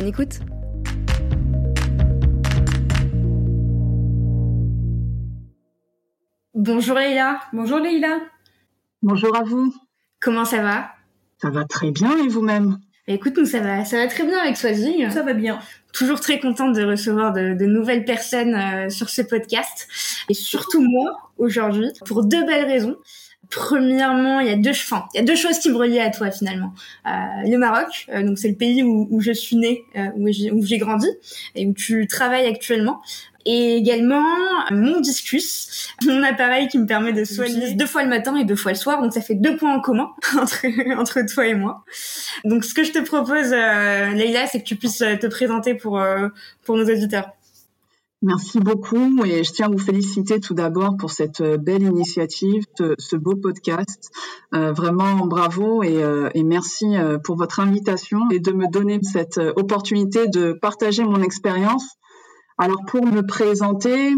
Bonne écoute Bonjour Leïla. Bonjour Leïla. Bonjour à vous. Comment ça va? Ça va très bien et vous-même? Écoute, nous ça va, ça va très bien avec Swazi. Ça va bien. Toujours très contente de recevoir de, nouvelles personnes euh, sur ce podcast et surtout moi aujourd'hui pour deux belles raisons. Premièrement, il y a deux enfin, il y a deux choses qui me relient à toi finalement. Euh, le Maroc, euh, donc c'est le pays où, où je suis née, euh, où j'ai grandi et où tu travailles actuellement et également mon discus, mon appareil qui me permet de soigner deux fois le matin et deux fois le soir, donc ça fait deux points en commun entre, entre toi et moi. Donc ce que je te propose, euh, Leïla, c'est que tu puisses te présenter pour, euh, pour nos auditeurs. Merci beaucoup et je tiens à vous féliciter tout d'abord pour cette euh, belle initiative, ce, beau podcast. Euh, vraiment bravo et, euh, et, merci pour votre invitation et de me donner cette opportunité de partager mon expérience alors pour me présenter,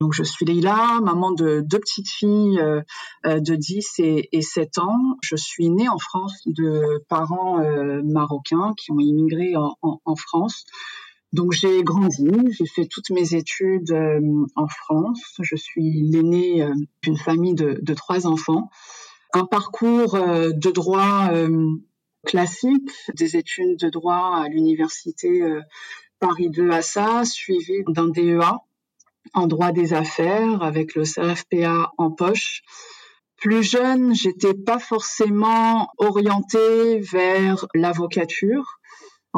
donc je suis Leïla, maman de deux petites filles euh, euh, de 10 et, 7 ans. Je suis née en France de parents euh, marocains qui ont immigré en, France. Donc j'ai grandi, j'ai fait toutes mes études en France. Je suis l'aînée d'une famille de, de, trois enfants. Un parcours de droit classique, des études de droit à l'université Paris 2 à ça, suivi d'un DEA en droit des affaires avec le CRFPA en poche. Plus jeune, j'étais pas forcément orientée vers l'avocature.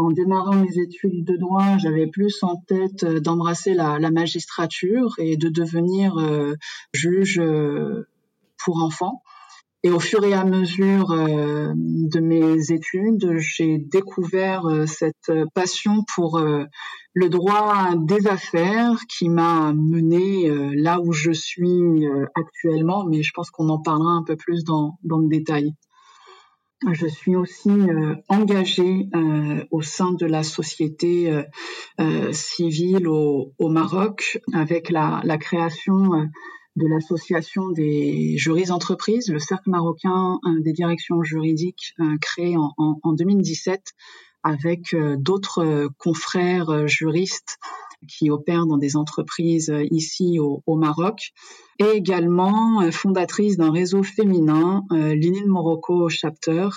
En démarrant mes études de droit, j'avais plus en tête d'embrasser la, magistrature et de devenir euh, juge euh, pour enfants. Et au fur et à mesure euh, de mes études, j'ai découvert euh, cette passion pour euh, le droit des affaires qui m'a mené là où je suis actuellement, mais je pense qu'on en parlera un peu plus dans le détail. Je suis aussi engagée au sein de la société civile au, au, Maroc avec la, la création de l'association des juristes entreprises, le cercle marocain des directions juridiques euh, créé en, en, 2017 avec euh, d'autres euh, confrères juristes qui opèrent dans des entreprises ici au, Maroc, et également fondatrice d'un réseau féminin, euh, Linine Morocco Chapter,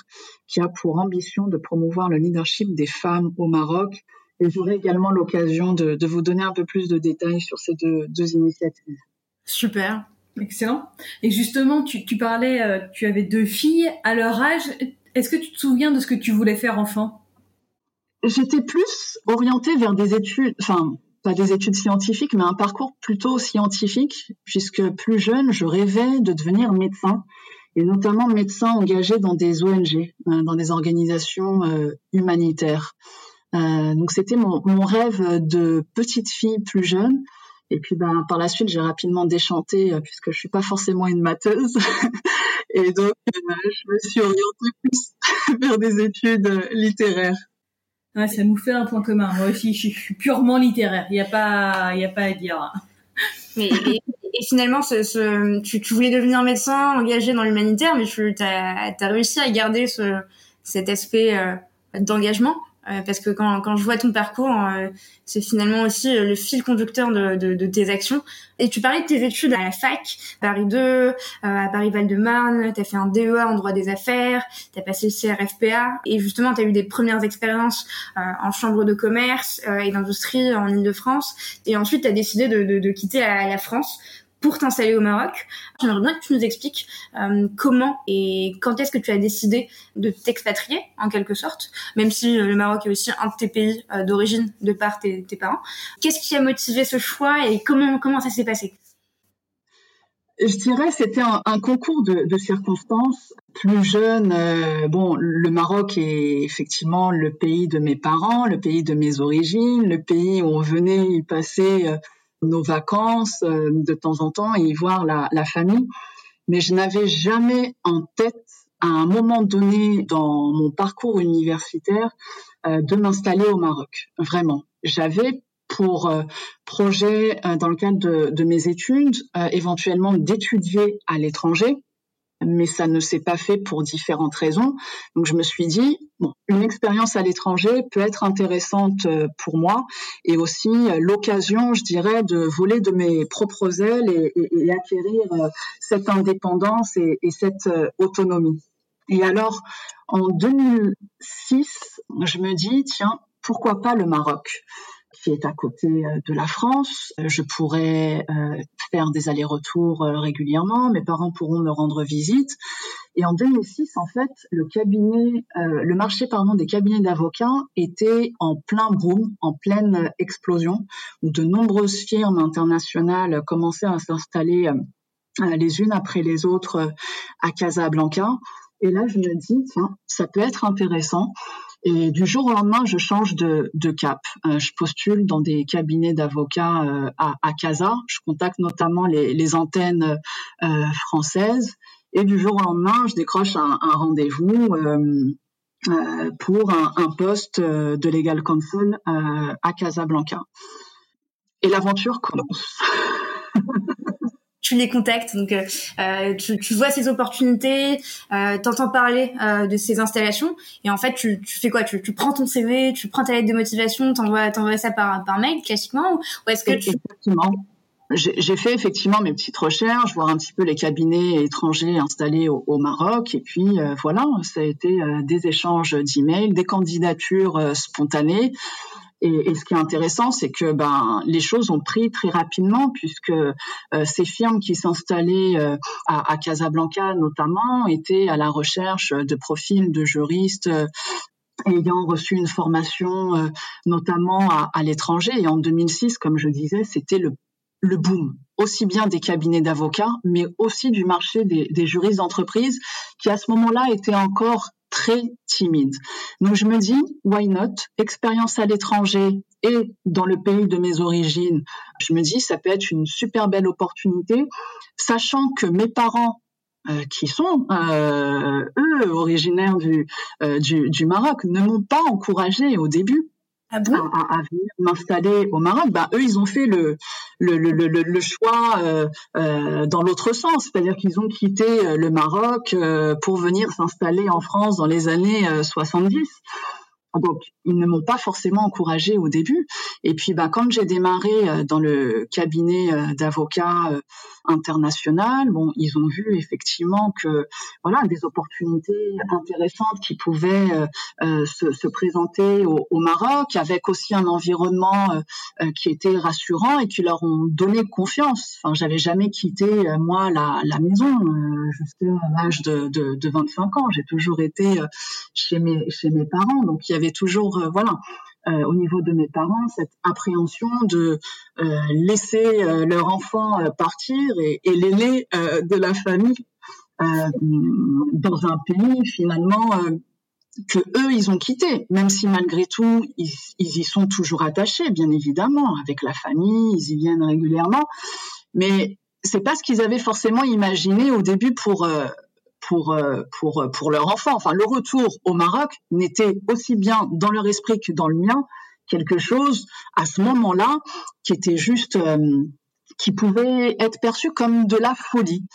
qui a pour ambition de promouvoir le leadership des femmes au Maroc. Et j'aurai également l'occasion de, de, vous donner un peu plus de détails sur ces deux, deux initiatives. Super, excellent. Et justement, tu, tu parlais, euh, tu avais deux filles. À leur âge, est-ce que tu te souviens de ce que tu voulais faire enfant? J'étais plus orientée vers des études, enfin pas des études scientifiques, mais un parcours plutôt scientifique, puisque plus jeune, je rêvais de devenir médecin, et notamment médecin engagé dans des ONG, hein, dans des organisations euh, humanitaires. Euh, donc c'était mon, mon, rêve de petite fille plus jeune. Et puis ben, par la suite, j'ai rapidement déchanté euh, puisque je suis pas forcément une matheuse. et donc, euh, je me suis orientée plus vers des études euh, littéraires. Ouais, ça nous fait un point commun. Moi aussi, je suis purement littéraire. Il n'y a pas, il a pas à dire. Mais, et, finalement, ce, ce, tu, tu, voulais devenir médecin, engagé dans l'humanitaire, mais tu as, as, réussi à garder ce, cet aspect d'engagement euh, parce que quand, quand je vois ton parcours, euh, c'est finalement aussi euh, le fil conducteur de, de, de, tes actions. Et tu parlais de tes études à la fac, Paris 2, à Paris Val-de-Marne, tu as fait un DEA en droit des affaires, tu as passé le CRFPA, et justement tu as eu des premières expériences en chambre de commerce et d'industrie en Ile-de-France, et ensuite tu as décidé de, de, de quitter la, la France pour t'installer au Maroc. J'aimerais bien que tu nous expliques euh, comment et quand est-ce que tu as décidé de t'expatrier, en quelque sorte, même si euh, le Maroc est aussi un de tes pays euh, d'origine de par tes, parents. Qu'est-ce qui a motivé ce choix et comment, comment ça s'est passé? Je dirais c'était un, concours de, circonstances. Plus jeune, bon, le Maroc est effectivement le pays de mes parents, le pays de mes origines, le pays où on venait y passer nos vacances euh, de temps en temps et y voir la, famille. Mais je n'avais jamais en tête, à un moment donné dans mon parcours universitaire, de m'installer au Maroc. Vraiment, j'avais pour euh, projet euh, dans le cadre de, mes études, euh, éventuellement d'étudier à l'étranger, mais ça ne s'est pas fait pour différentes raisons. Donc je me suis dit, une expérience à l'étranger peut être intéressante pour moi et aussi l'occasion, je dirais, de voler de mes propres ailes et, acquérir cette indépendance et cette autonomie. Et alors, en 2006, je me dis, tiens, pourquoi pas le Maroc? Qui est à côté euh, de la France. Euh, je pourrais euh, faire des allers-retours régulièrement. Mes parents pourront me rendre visite. Et en 2006, en fait, le cabinet, le marché pardon des cabinets d'avocats était en plein boom, en pleine explosion, de nombreuses firmes internationales commençaient à s'installer les unes après les autres à Casablanca. Et là, je me dis, tiens, ça peut être intéressant et du jour au lendemain, je change de, de cap. Euh, je postule dans des cabinets d'avocats euh, à, à, Casa. Je contacte notamment les, les antennes euh, françaises. Et du jour au lendemain, je décroche un, un rendez-vous euh, pour un, un, poste de legal counsel à Casablanca. Et l'aventure commence. tu les contactes, donc euh, euh, tu, tu, vois ces opportunités, euh, t'entends parler euh, de ces installations, et en fait tu, tu fais quoi? Tu, tu, prends ton CV, tu prends ta lettre de motivation, t'envoies t'envoies ça par, par mail classiquement, ou est-ce que tu... J'ai fait effectivement mes petites recherches, voir un petit peu les cabinets étrangers installés au, au Maroc, et puis euh, voilà, ça a été euh, des échanges d'emails, des candidatures spontanées. Et, ce qui est intéressant, c'est que ben les choses ont pris très rapidement puisque euh, ces firmes qui s'installaient euh, à, Casablanca notamment étaient à la recherche de profils de juristes euh, ayant reçu une formation notamment à, l'étranger. Et en 2006, comme je disais, c'était le le boom, aussi bien des cabinets d'avocats, mais aussi du marché des, des juristes d'entreprise, qui à ce moment-là était encore très timide. Donc je me dis, why not? Expérience à l'étranger et dans le pays de mes origines, je me dis, ça peut être une super belle opportunité, sachant que mes parents euh, qui sont euh, eux originaires du, euh, du, du Maroc ne m'ont pas encouragé au début ah à, venir m'installer au Maroc, bah, eux, ils ont fait le, choix euh, euh, dans l'autre sens, c'est-à-dire qu'ils ont quitté euh, le Maroc pour venir s'installer en France dans les années 70. Euh, donc, ils ne m'ont pas forcément encouragé au début. Et puis, bah, quand j'ai démarré dans le cabinet d'avocats euh, international, bon, ils ont vu effectivement que voilà des opportunités intéressantes qui pouvaient euh, se, se, présenter au, au, Maroc, avec aussi un environnement euh, qui était rassurant et qui leur ont donné confiance. Enfin, j'avais jamais quitté moi la, la maison jusqu'à l'âge de, de, de, 25 ans. J'ai toujours été chez mes chez mes parents, donc il y avait toujours euh, voilà euh, au niveau de mes parents cette appréhension de euh, laisser euh, leur enfant euh, partir et, et l'aîné de la famille dans un pays finalement que eux ils ont quitté, même si malgré tout ils, ils, y sont toujours attachés, bien évidemment, avec la famille, ils y viennent régulièrement, mais c'est pas ce qu'ils avaient forcément imaginé au début pour euh, pour, euh, pour, euh, pour leur enfant. Enfin, le retour au Maroc n'était aussi bien dans leur esprit que dans le mien quelque chose à ce moment-là qui était juste euh, qui pouvait être perçu comme de la folie.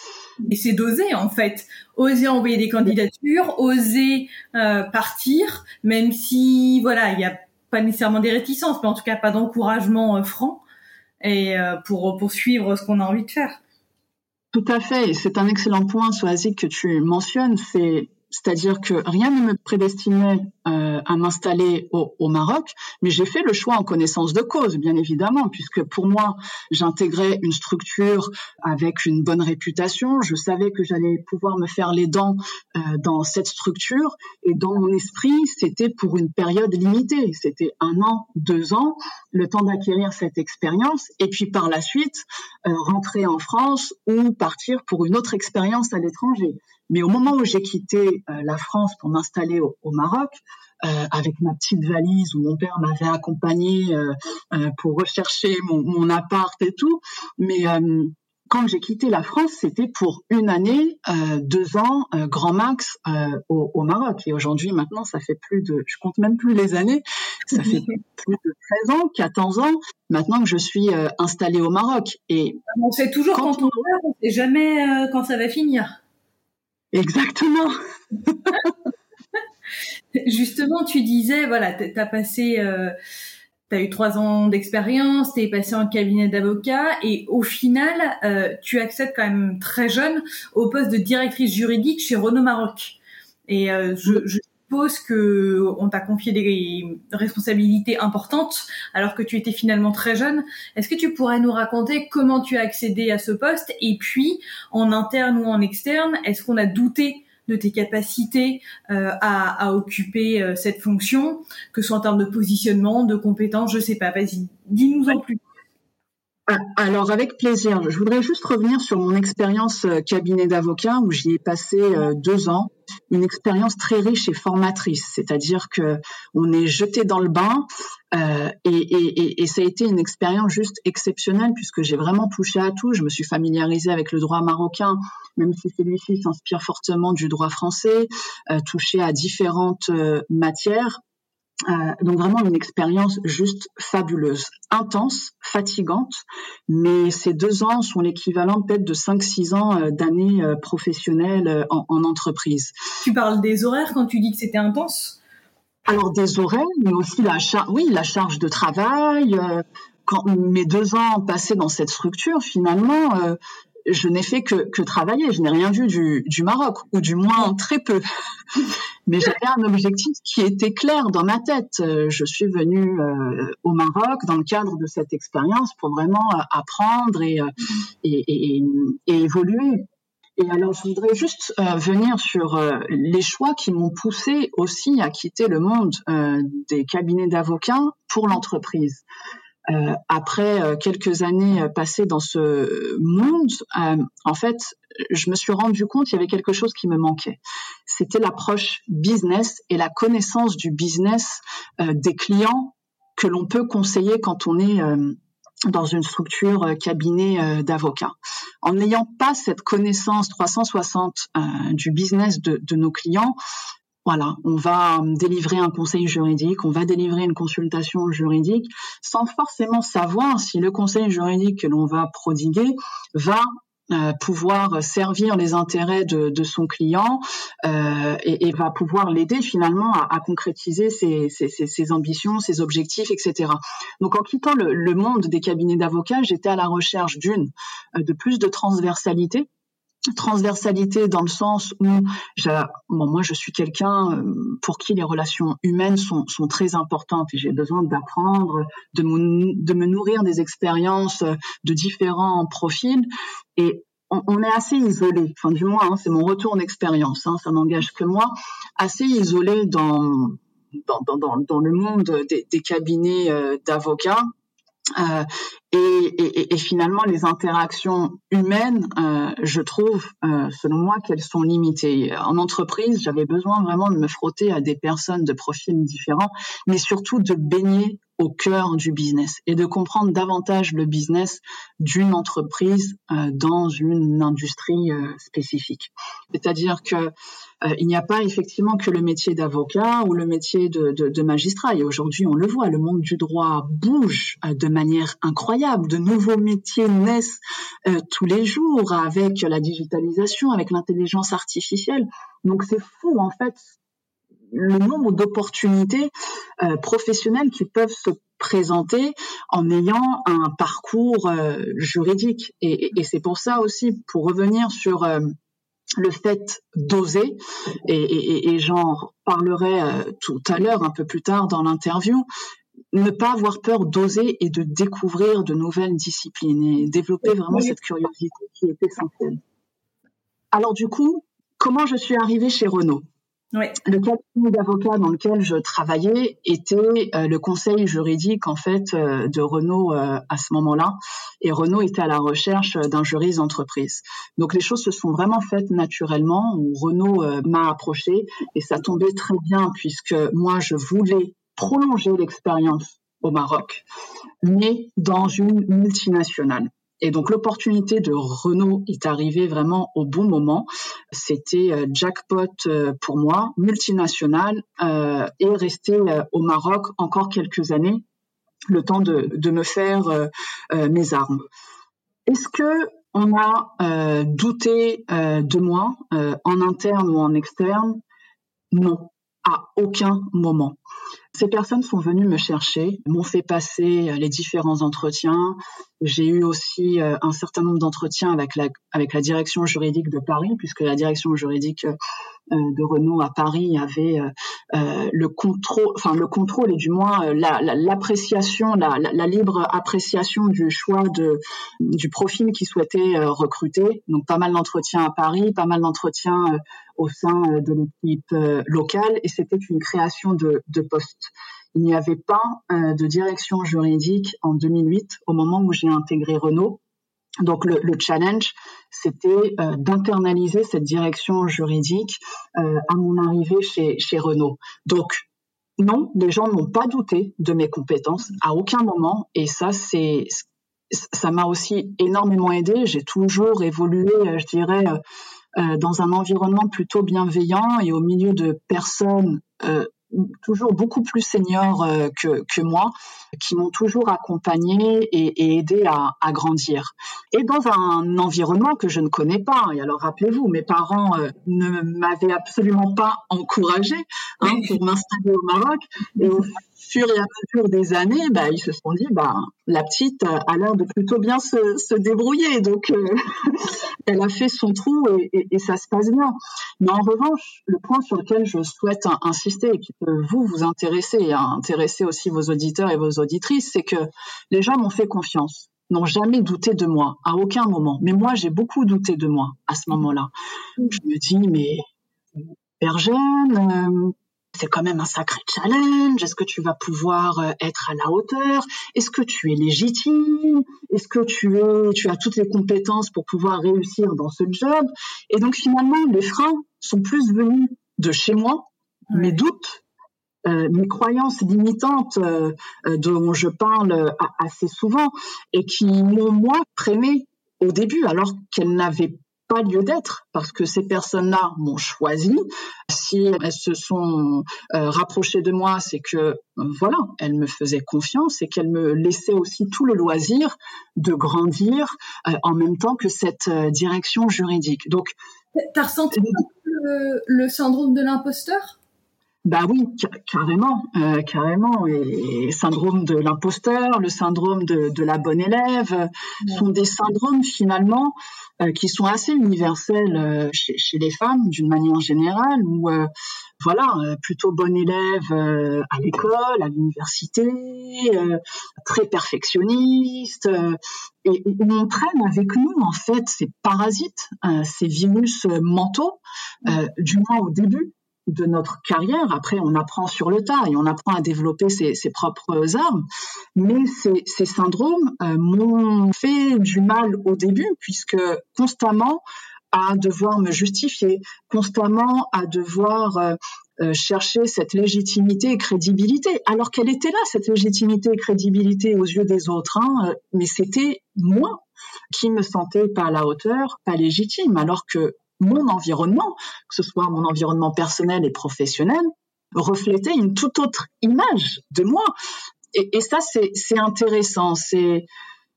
Et c'est d'oser en fait, oser envoyer des candidatures, oser partir, même si voilà, il n'y a pas nécessairement des réticences, mais en tout cas pas d'encouragement euh, franc, et pour poursuivre ce qu'on a envie de faire. Tout à fait, c'est un excellent point, Soazic, que tu mentionnes. C'est-à-dire que rien ne me prédestinait euh, à m'installer au, au, Maroc, mais j'ai fait le choix en connaissance de cause, bien évidemment, puisque pour moi, j'intégrais une structure avec une bonne réputation. Je savais que j'allais pouvoir me faire les dents euh, dans cette structure, et dans mon esprit, c'était pour une période limitée. C'était un an, deux ans, le temps d'acquérir cette expérience, et puis par la suite, euh, rentrer en France ou partir pour une autre expérience à l'étranger. Mais au moment où j'ai quitté euh, la France pour m'installer au, Maroc, euh, avec ma petite valise où mon père m'avait accompagné euh, pour rechercher mon, mon, appart et tout, mais quand j'ai quitté la France, c'était pour une année, deux ans, grand max au, au, Maroc. Et aujourd'hui, maintenant, ça fait plus de, je compte même plus les années, ça fait plus de 13 ans, 14 ans maintenant que je suis installée au Maroc. Et on sait toujours quand, on meurt, on sait jamais quand ça va finir. Exactement. Justement, tu disais, voilà, tu as passé, euh, tu as eu trois ans d'expérience, tu es passé en cabinet d'avocat et au final, euh, tu accèdes quand même très jeune au poste de directrice juridique chez Renault Maroc. Et euh, je, je suppose que on t'a confié des responsabilités importantes alors que tu étais finalement très jeune. Est-ce que tu pourrais nous raconter comment tu as accédé à ce poste? Et puis en interne ou en externe, est-ce qu'on a douté de tes capacités euh, à, à, occuper euh, cette fonction, que ce soit en termes de positionnement, de compétences, je sais pas. Vas-y, dis-nous en plus. Ah, alors avec plaisir. Je voudrais juste revenir sur mon expérience euh, cabinet d'avocat où j'y ai passé deux ans une expérience très riche et formatrice, c'est-à-dire que on est jeté dans le bain euh, et, et, et, ça a été une expérience juste exceptionnelle puisque j'ai vraiment touché à tout. Je me suis familiarisée avec le droit marocain, même si celui-ci s'inspire fortement du droit français, euh, touché à différentes euh, matières. Euh, donc vraiment une expérience juste fabuleuse, intense, fatigante, mais ces deux ans sont l'équivalent peut-être de 5-6 ans euh, d'années euh, professionnelles en, en, entreprise. Tu parles des horaires quand tu dis que c'était intense? Alors des horaires, mais aussi la, charge, oui, la charge de travail. quand mes deux ans passés dans cette structure, finalement, je n'ai fait que, que, travailler, je n'ai rien vu du, du, Maroc, ou du moins très peu. Mais j'avais un objectif qui était clair dans ma tête. Je suis venue euh, au Maroc dans le cadre de cette expérience pour vraiment euh, apprendre et, euh, et, évoluer. Et alors, je voudrais juste euh, venir sur euh, les choix qui m'ont poussé aussi à quitter le monde euh, des cabinets d'avocats pour l'entreprise. Euh, après euh, quelques années euh, passées dans ce monde, en fait, je me suis rendu compte qu'il y avait quelque chose qui me manquait. C'était l'approche business et la connaissance du business des clients que l'on peut conseiller quand on est dans une structure cabinet d'avocats. En n'ayant pas cette connaissance 360 du business de, de nos clients, voilà, on va euh, délivrer un conseil juridique, on va délivrer une consultation juridique, sans forcément savoir si le conseil juridique que l'on va prodiguer va euh, pouvoir servir les intérêts de, son client euh, et, va pouvoir l'aider finalement à, concrétiser ses, ambitions, ses objectifs, etc. Donc en quittant le, le monde des cabinets d'avocats, j'étais à la recherche d'une, de plus de transversalité transversalité dans le sens où moi je suis quelqu'un euh, pour qui les relations humaines sont, sont très importantes et j'ai besoin d'apprendre, de, de me nourrir des expériences de différents profils et on, est assez isolé, enfin du moins hein, c'est mon retour d'expérience, hein, ça n'engage que moi, assez isolé dans dans, dans, dans, le monde des, cabinets euh, d'avocats euh, et, finalement, les interactions humaines, euh, je trouve, euh, selon moi, qu'elles sont limitées. En entreprise, j'avais besoin vraiment de me frotter à des personnes de profils différents, mais surtout de baigner au cœur du business et de comprendre davantage le business d'une entreprise euh, dans une industrie spécifique. C'est-à-dire que il n'y a pas effectivement que le métier d'avocat ou le métier de magistrat. Et aujourd'hui, on le voit, le monde du droit bouge de manière incroyable. De nouveaux métiers naissent tous les jours avec la digitalisation, avec l'intelligence artificielle. Donc c'est fou en fait le nombre d'opportunités euh, professionnelles qui peuvent se présenter en ayant un parcours euh, juridique. Et, et c'est pour ça aussi, pour revenir sur euh, le fait d'oser, et, j'en parlerai euh, tout à l'heure, un peu plus tard dans l'interview, ne pas avoir peur d'oser et de découvrir de nouvelles disciplines et développer vraiment cette curiosité qui est essentielle. Alors du coup, comment je suis arrivée chez Renault? Le cabinet d'avocats dans lequel je travaillais était euh, le conseil juridique en fait euh, de Renault euh, à ce moment-là, et Renault était à la recherche d'un juriste d'entreprise. Donc les choses se sont vraiment faites naturellement. Où Renault m'a approché et ça tombait très bien puisque moi je voulais prolonger l'expérience au Maroc, mais dans une multinationale. Et donc l'opportunité de Renault est arrivée vraiment au bon moment. C'était euh, jackpot euh, pour moi, multinational, euh, et rester au Maroc encore quelques années, le temps de, de me faire mes armes. Est-ce que on a douté de moi en interne ou en externe? Non, à aucun moment. Ces personnes sont venues me chercher, m'ont fait passer euh, les différents entretiens. J'ai eu aussi euh, un certain nombre d'entretiens avec la, direction juridique de Paris, puisque la direction juridique euh, de Renault à Paris avait le contrôle, enfin le contrôle et du moins l'appréciation, la, libre appréciation du choix de du profil qu'ils souhaitaient recruter. Donc pas mal d'entretiens à Paris, pas mal d'entretiens au sein de l'équipe locale, et c'était une création de, de postes. Il n'y avait pas euh, de direction juridique en 2008 au moment où j'ai intégré Renault. Donc le, challenge, c'était euh, d'internaliser cette direction juridique euh, à mon arrivée chez, chez Renault. Donc non, les gens n'ont pas douté de mes compétences à aucun moment, et ça c'est ça m'a aussi énormément aidé. J'ai toujours évolué, je dirais, dans un environnement plutôt bienveillant et au milieu de personnes toujours beaucoup plus seniors euh, que, que moi, qui m'ont toujours accompagné et, et aidé à, à, grandir. Et dans un environnement que je ne connais pas, et alors rappelez-vous, mes parents euh, ne m'avaient absolument pas encouragé hein, pour m'installer au Maroc, fur et à mesure des années, bah, ils se sont dit, bah, la petite a l'air de plutôt bien se, se débrouiller, donc euh, elle a fait son trou et, et, et, ça se passe bien. Mais en revanche, le point sur lequel je souhaite insister et qui peut vous vous intéresser et intéresser aussi vos auditeurs et vos auditrices, c'est que les gens m'ont fait confiance n'ont jamais douté de moi, à aucun moment. Mais moi, j'ai beaucoup douté de moi à ce moment-là. Je me dis, mais jeune, euh, c'est quand même un sacré challenge. Est-ce que tu vas pouvoir euh, être à la hauteur? Est-ce que tu es légitime? Est-ce que tu es, tu as toutes les compétences pour pouvoir réussir dans ce job? Et donc finalement, les freins sont plus venus de chez moi, mes doutes, euh, mes croyances limitantes euh, dont je parle assez souvent et qui m'ont moi freiné au début alors qu'elles n'avaient pas lieu d'être parce que ces personnes-là m'ont choisi. Si elles se sont euh, rapprochées de moi, c'est que voilà, elles me faisaient confiance et qu'elles me laissaient aussi tout le loisir de grandir euh, en même temps que cette euh, direction juridique. Donc, t'as ressenti le, le syndrome de l'imposteur? Bah oui, carrément, euh, carrément. Et, syndrome de l'imposteur, le syndrome de, de, la bonne élève, sont des syndromes finalement euh, qui sont assez universels euh, chez, chez, les femmes d'une manière générale, où voilà, plutôt bonne élève à l'école, à l'université, très perfectionniste, et, on traîne avec nous en fait ces parasites, ces virus mentaux, du moins au début de notre carrière. Après, on apprend sur le tas et on apprend à développer ses, propres armes. Mais ces, syndromes euh, m'ont fait du mal au début, puisque constamment à devoir me justifier, constamment à devoir euh, euh, chercher cette légitimité et crédibilité, alors qu'elle était là, cette légitimité et crédibilité aux yeux des autres, hein, mais c'était moi qui me sentais pas à la hauteur, pas légitime, alors que mon environnement, que ce soit mon environnement personnel et professionnel, reflétait une toute autre image de moi. Et, ça, c'est intéressant. C'est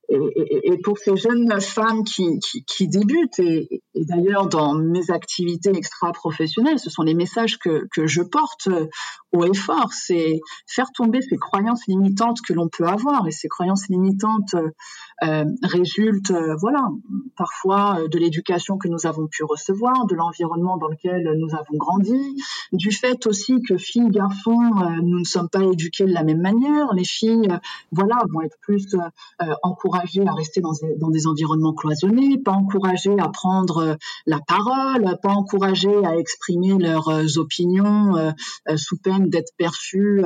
et, pour ces jeunes femmes qui, qui, qui débutent et, d'ailleurs, dans mes activités extra-professionnelles, ce sont les messages que, que je porte euh, au effort, c'est faire tomber ces croyances limitantes que l'on peut avoir. Et ces croyances limitantes euh, euh résultent, euh, voilà, parfois de l'éducation que nous avons pu recevoir, de l'environnement dans lequel nous avons grandi, du fait aussi que filles, garçons, nous ne sommes pas éduqués de la même manière. Les filles, voilà, vont être plus encouragées à rester dans des, environnements cloisonnés, pas encouragées à prendre la parole, pas encourager à exprimer leurs opinions sous peine d'être perçues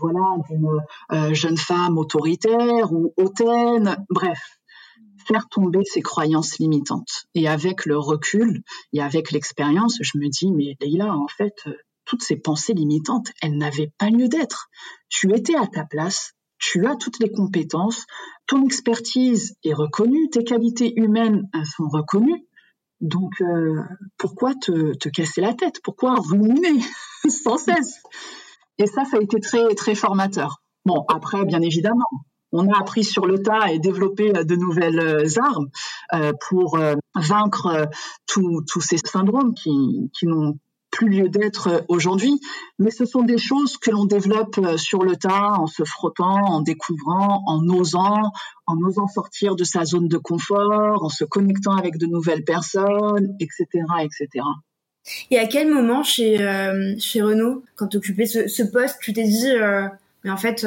voilà, d'une jeune femme autoritaire ou hautaine, bref, faire tomber ces croyances limitantes. Et avec le recul et avec l'expérience, je me dis, mais Leïla, en fait, toutes ces pensées limitantes, elles n'avaient pas lieu d'être. Tu étais à ta place, tu as toutes les compétences, ton expertise est reconnue, tes qualités humaines sont reconnues. Donc, euh, pourquoi te, te, casser la tête? Pourquoi ruminer sans cesse? Et ça, ça a été très, très formateur. Bon, après, bien évidemment, on a appris sur le tas et développé de nouvelles armes euh, pour euh, vaincre tous ces syndromes qui, qui n'ont plus lieu d'être euh, aujourd'hui, mais ce sont des choses que l'on développe euh, sur le tas, en se frottant, en découvrant, en osant, en osant sortir de sa zone de confort, en se connectant avec de nouvelles personnes, etc., etc. Et à quel moment chez euh, chez Renault, quand tu occupais ce, ce, poste, tu t'es dit, mais en fait,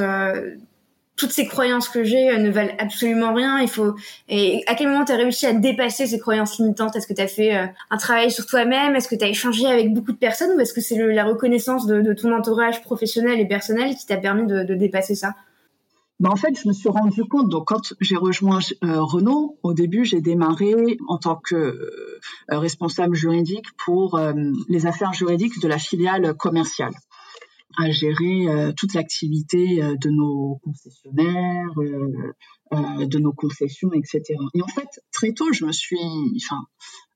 toutes ces croyances que j'ai euh, ne valent absolument rien. Il faut et à quel moment tu as réussi à dépasser ces croyances limitantes? Est-ce que tu as fait euh, un travail sur toi-même? Est-ce que tu as échangé avec beaucoup de personnes? Ou est-ce que c'est la reconnaissance de, ton entourage professionnel et personnel qui t'a permis de, dépasser ça? Ben en fait, je me suis rendu compte, donc quand j'ai rejoint euh, Renault, au début, j'ai démarré en tant que responsable juridique pour les affaires juridiques de la filiale commerciale à gérer euh, toute l'activité euh, de nos concessionnaires, euh, de nos concessions, etc. Et en fait, très tôt, je me suis,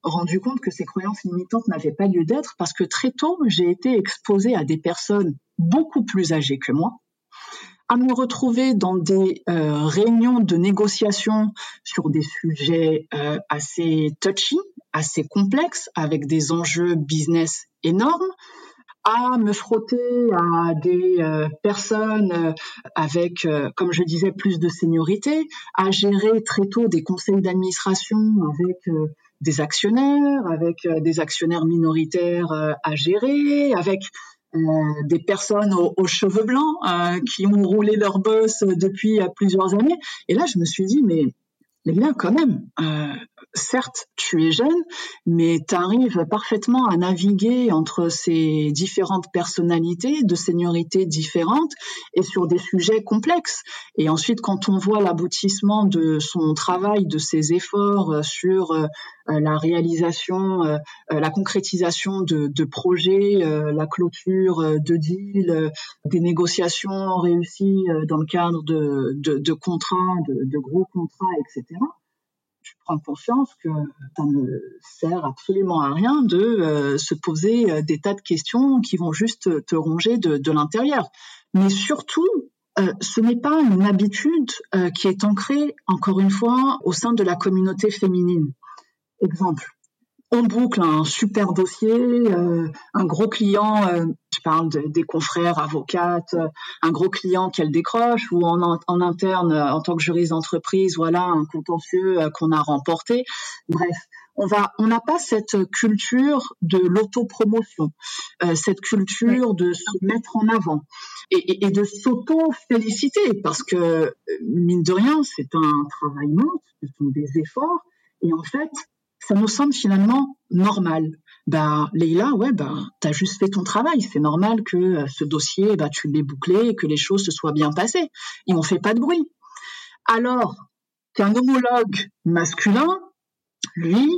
rendu compte que ces croyances limitantes n'avaient pas lieu d'être parce que très tôt, j'ai été exposée à des personnes beaucoup plus âgées que moi, à me retrouver dans des réunions de négociation sur des sujets assez touchy, assez complexes, avec des enjeux business énormes, à me frotter à des euh, personnes euh, avec, euh, comme je disais, plus de seniorité, à gérer très tôt des conseils d'administration avec des actionnaires, avec des actionnaires minoritaires à gérer, avec des personnes aux, cheveux blancs qui ont roulé leur boss depuis plusieurs années. Et là, je me suis dit, mais les gars, quand même, certes, tu es jeune, mais tu arrives parfaitement à naviguer entre ces différentes personnalités, de seniorités différentes et sur des sujets complexes. Et ensuite, quand on voit l'aboutissement de son travail, de ses efforts euh, sur euh, euh, la réalisation, la concrétisation de, projets, la clôture de deals, des négociations réussies dans le cadre de, contrats, de gros contrats, etc prendre conscience que ça ne sert absolument à rien de euh, se poser euh, des tas de questions qui vont juste te ronger de, l'intérieur. Mais surtout, euh, ce n'est pas une habitude qui est ancrée, encore une fois, au sein de la communauté féminine. Exemple, on boucle un super dossier, euh, un gros client, euh, je parle des confrères avocates, euh, un gros client qu'elle décroche ou en, en, interne en tant que juriste d'entreprise, voilà un contentieux qu'on a remporté. Bref, on va, on n'a pas cette culture de l'autopromotion, cette culture de se mettre en avant et, et de s'auto-féliciter parce que mine de rien, c'est un travail ce sont des efforts et en fait ça nous semble finalement normal. Bah, Leïla, ouais, bah, t'as juste fait ton travail. C'est normal que euh, ce dossier, bah, tu l'aies bouclé et que les choses se soient bien passées. Et on fait pas de bruit. Alors qu'un homologue masculin, lui,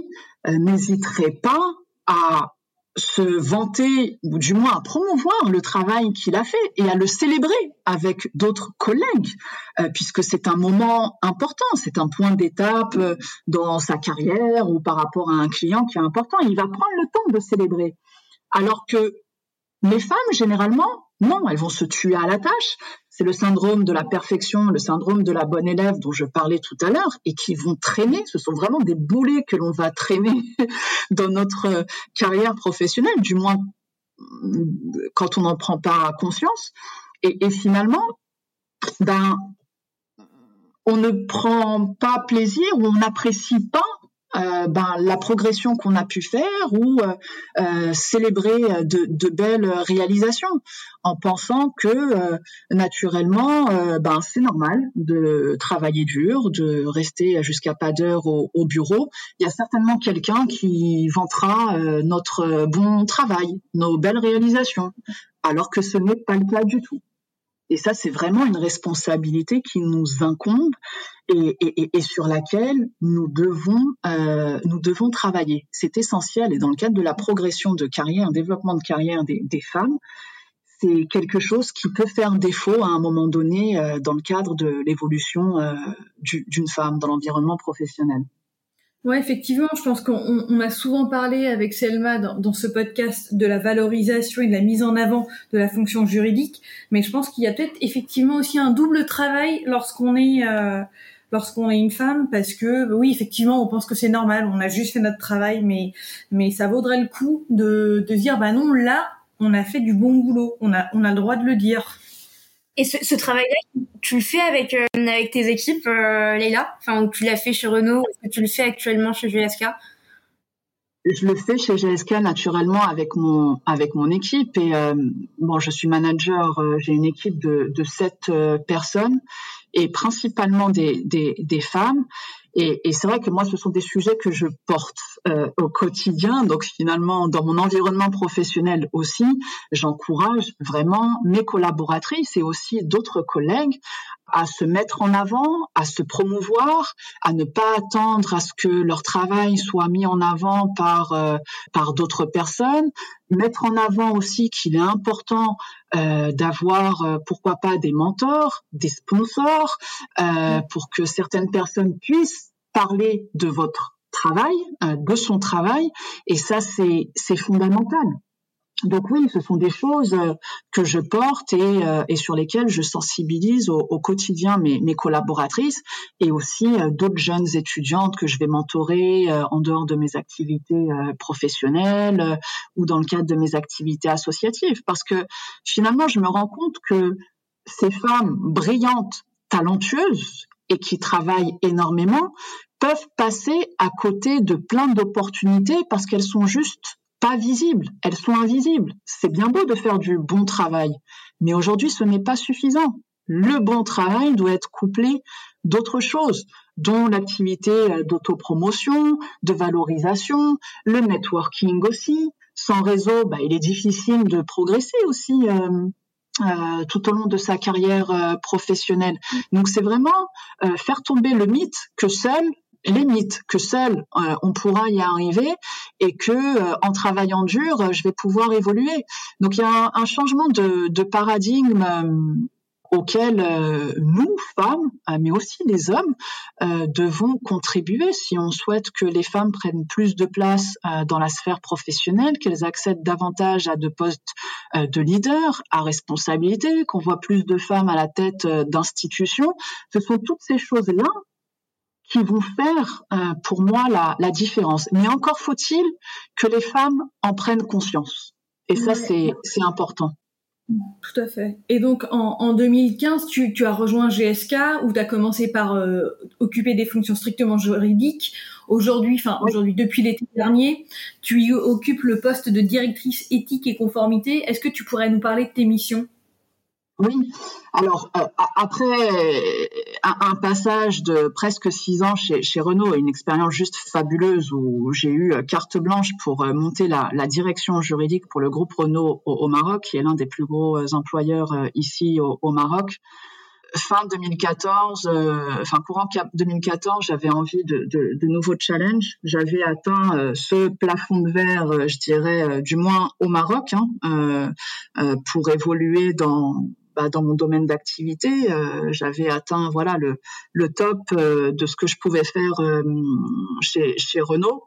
euh, n'hésiterait pas à se vanter, ou du moins à promouvoir le travail qu'il a fait et à le célébrer avec d'autres collègues, euh, puisque c'est un moment important, c'est un point d'étape euh, dans sa carrière ou par rapport à un client qui est important. Il va prendre le temps de célébrer. Alors que les femmes, généralement, non, elles vont se tuer à la tâche. C'est le syndrome de la perfection, le syndrome de la bonne élève dont je parlais tout à l'heure, et qui vont traîner. Ce sont vraiment des boulets que l'on va traîner dans notre carrière professionnelle, du moins quand on n'en prend pas conscience. Et, et finalement, ben, on ne prend pas plaisir ou on n'apprécie pas euh, ben, la progression qu'on a pu faire ou euh, euh, célébrer de, belles réalisations en pensant que naturellement ben, c'est normal de travailler dur, de rester jusqu'à pas d'heure au, au, bureau. Il y a certainement quelqu'un qui vantera notre bon travail, nos belles réalisations, alors que ce n'est pas le cas du tout. Et ça, c'est vraiment une responsabilité qui nous incombe et, sur laquelle nous devons, euh, nous devons travailler. C'est essentiel. Et dans le cadre de la progression de carrière, développement de carrière des, des femmes, c'est quelque chose qui peut faire défaut à un moment donné euh, dans le cadre de l'évolution euh, d'une femme dans l'environnement professionnel. Ouais, effectivement, je pense qu'on a souvent parlé avec Selma dans, dans, ce podcast de la valorisation et de la mise en avant de la fonction juridique, mais je pense qu'il y a peut-être effectivement aussi un double travail lorsqu'on est euh, lorsqu'on est une femme, parce que oui, effectivement, on pense que c'est normal, on a juste fait notre travail, mais mais ça vaudrait le coup de dire bah non, là, on a fait du bon boulot, on a on a le droit de le dire. Et ce, travail-là, tu le fais avec euh, avec tes équipes, euh, Leïla Enfin, tu l'as fait chez Renault, est-ce que tu le fais actuellement chez GSK je le fais chez GSK naturellement avec mon avec mon équipe. Et euh, bon je suis manager euh, j'ai une équipe de de sept personnes et principalement des des, des femmes et, et c'est vrai que moi, ce sont des sujets que je porte euh, au quotidien. Donc finalement, dans mon environnement professionnel aussi, j'encourage vraiment mes collaboratrices et aussi d'autres collègues à se mettre en avant, à se promouvoir, à ne pas attendre à ce que leur travail soit mis en avant par euh, par d'autres personnes, mettre en avant aussi qu'il est important euh, d'avoir euh, pourquoi pas des mentors, des sponsors, euh, pour que certaines personnes puissent parler de votre travail, euh, de son travail, et ça c'est c'est fondamental. Donc oui, ce sont des choses euh, que je porte et, euh, et sur lesquelles je sensibilise au, quotidien mes, mes, collaboratrices et aussi euh, d'autres jeunes étudiantes que je vais mentorer en dehors de mes activités professionnelles ou dans le cadre de mes activités associatives. Parce que finalement, je me rends compte que ces femmes brillantes, talentueuses et qui travaillent énormément peuvent passer à côté de plein d'opportunités parce qu'elles sont juste pas visibles, elles sont invisibles. C'est bien beau de faire du bon travail, mais aujourd'hui ce n'est pas suffisant. Le bon travail doit être couplé d'autres choses, dont l'activité euh, d'autopromotion, de valorisation, le networking aussi. Sans réseau, bah, il est difficile de progresser aussi euh, euh, tout au long de sa carrière euh, professionnelle. Donc c'est vraiment euh, faire tomber le mythe que seul limite que seul euh, on pourra y arriver et que euh, en travaillant dur euh, je vais pouvoir évoluer. Donc il y a un, changement de, de paradigme auquel nous femmes mais aussi les hommes devons contribuer. Si on souhaite que les femmes prennent plus de place dans la sphère professionnelle qu'elles accèdent davantage à de postes de leader à responsabilité qu'on voit plus de femmes à la tête d'institutions ce sont toutes ces choses là qui vont faire euh, pour moi la, la, différence. Mais encore faut-il que les femmes en prennent conscience. Et ça, c'est important. Tout à fait. Et donc en, en 2015, tu, tu, as rejoint GSK où tu as commencé par euh, occuper des fonctions strictement juridiques. Aujourd'hui, enfin aujourd'hui, depuis l'été dernier, tu y occupes le poste de directrice éthique et conformité. Est-ce que tu pourrais nous parler de tes missions? Oui, alors euh, après un, un, passage de presque six ans chez, chez Renault, une expérience juste fabuleuse où j'ai eu euh, carte blanche pour euh, monter la, direction juridique pour le groupe Renault au, Maroc, qui est l'un des plus gros employeurs ici au, Maroc fin 2014, euh, courant 2014, j'avais envie de, de, nouveaux challenges. J'avais atteint euh, ce plafond de verre, euh, je dirais, du moins au Maroc, hein, pour évoluer dans bah, dans mon domaine d'activité, euh, j'avais atteint voilà le, le top euh, de ce que je pouvais faire euh, chez, chez Renault.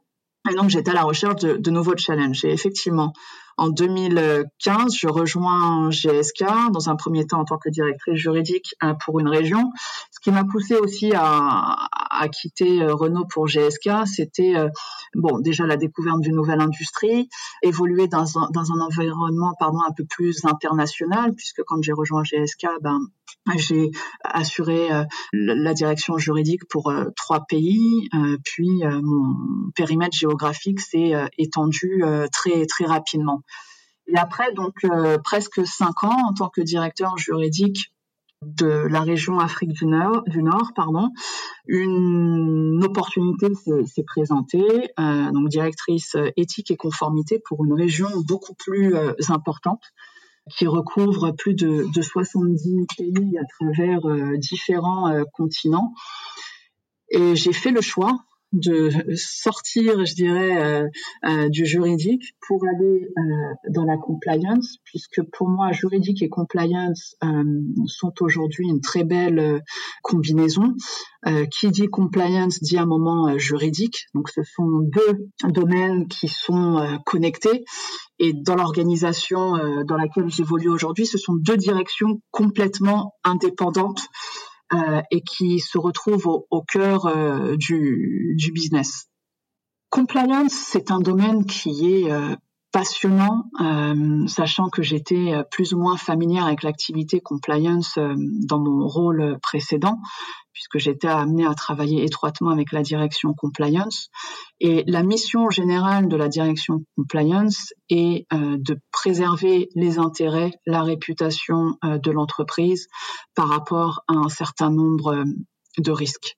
Et donc j'étais à la recherche de, de nouveaux challenges. Et effectivement, En 2015, je rejoins GSK dans un premier temps en tant que directrice juridique pour une région. Ce qui m'a poussé aussi à, à quitter Renault pour GSK, c'était bon déjà la découverte d'une nouvelle industrie, évoluer dans un, dans un environnement pardon un peu plus international, puisque quand j'ai rejoint GSK, ben j'ai assuré euh, la direction juridique pour euh, trois pays, euh, puis mon périmètre géographique s'est étendu très très rapidement. Et après donc presque cinq ans en tant que directeur juridique de la région Afrique du Nord, pardon, une opportunité s'est présentée, donc directrice éthique et conformité pour une région beaucoup plus importante qui recouvre plus de, de 70 pays à travers euh, différents euh, continents. Et j'ai fait le choix de sortir, je dirais, euh, euh, du juridique pour aller euh, dans la compliance, puisque pour moi, juridique et compliance sont aujourd'hui une très belle combinaison. qui dit compliance dit un moment juridique, donc ce sont deux domaines qui sont connectés. Et dans l'organisation dans laquelle j'évolue aujourd'hui, ce sont deux directions complètement indépendantes euh, et qui se retrouve au, cœur euh, du, du, business. Compliance, c'est un domaine qui est euh, passionnant, sachant que j'étais plus ou moins familière avec l'activité compliance dans mon rôle précédent puisque j'étais amenée à travailler étroitement avec la direction compliance. Et la mission générale de la direction compliance est euh, de préserver les intérêts, la réputation euh, de l'entreprise par rapport à un certain nombre euh, de risques.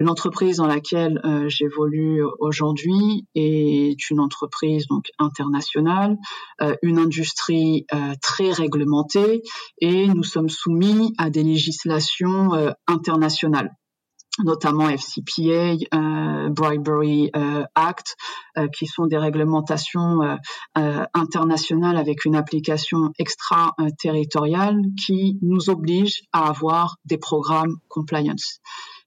L'entreprise dans laquelle euh, j'évolue aujourd'hui est une entreprise donc internationale, euh, une industrie euh, très réglementée et nous sommes soumis à des législations internationales notamment FCPA, euh, Bribery Act, qui sont des réglementations internationales avec une application extra-territoriale qui nous obligent à avoir des programmes compliance.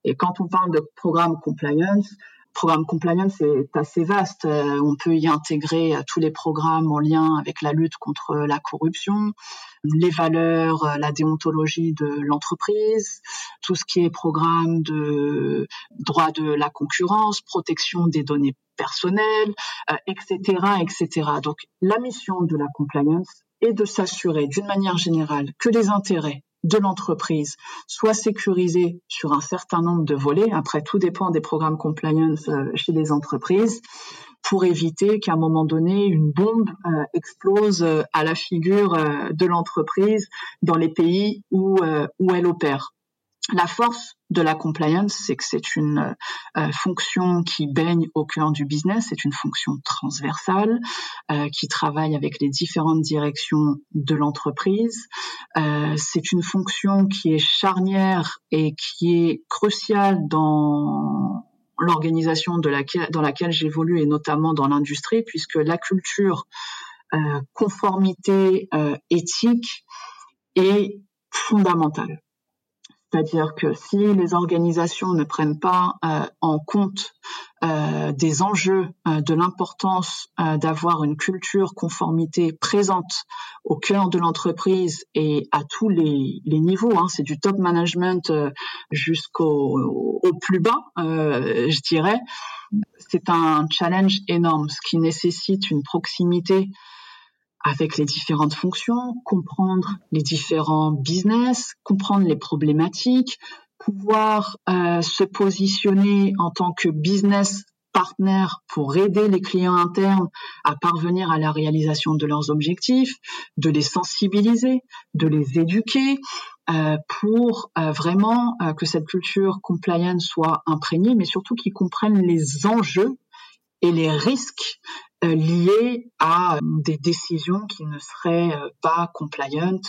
Et quand on parle de programme compliance, programme compliance est assez vaste. Euh, on peut y intégrer euh, tous les programmes en lien avec la lutte contre la corruption, les valeurs, euh, la déontologie de l'entreprise, tout ce qui est programme de droit de la concurrence, protection des données personnelles, etc., etc. Donc, la mission de la compliance est de s'assurer d'une manière générale que les intérêts de l'entreprise soit sécurisé sur un certain nombre de volets. Après, tout dépend des programmes compliance euh, chez les entreprises pour éviter qu'à un moment donné, une bombe euh, explose euh, à la figure de l'entreprise dans les pays où elle opère. La force de la compliance, c'est que c'est une euh, fonction qui baigne au cœur du business, c'est une fonction transversale euh, qui travaille avec les différentes directions de l'entreprise. Euh, c'est une fonction qui est charnière et qui est cruciale dans l'organisation dans laquelle j'évolue et notamment dans l'industrie, puisque la culture conformité éthique est fondamentale. C'est-à-dire que si les organisations ne prennent pas euh, en compte euh, des enjeux euh, de l'importance d'avoir une culture conformité présente au cœur de l'entreprise et à tous les, niveaux, hein, c'est du top management jusqu'au plus bas, je dirais, c'est un challenge énorme, ce qui nécessite une proximité avec les différentes fonctions, comprendre les différents business, comprendre les problématiques, pouvoir euh, se positionner en tant que business partner pour aider les clients internes à parvenir à la réalisation de leurs objectifs, de les sensibiliser, de les éduquer euh, pour euh, vraiment que cette culture compliance soit imprégnée, mais surtout qu'ils comprennent les enjeux et les risques euh, liées à euh, des décisions qui ne seraient euh, pas compliant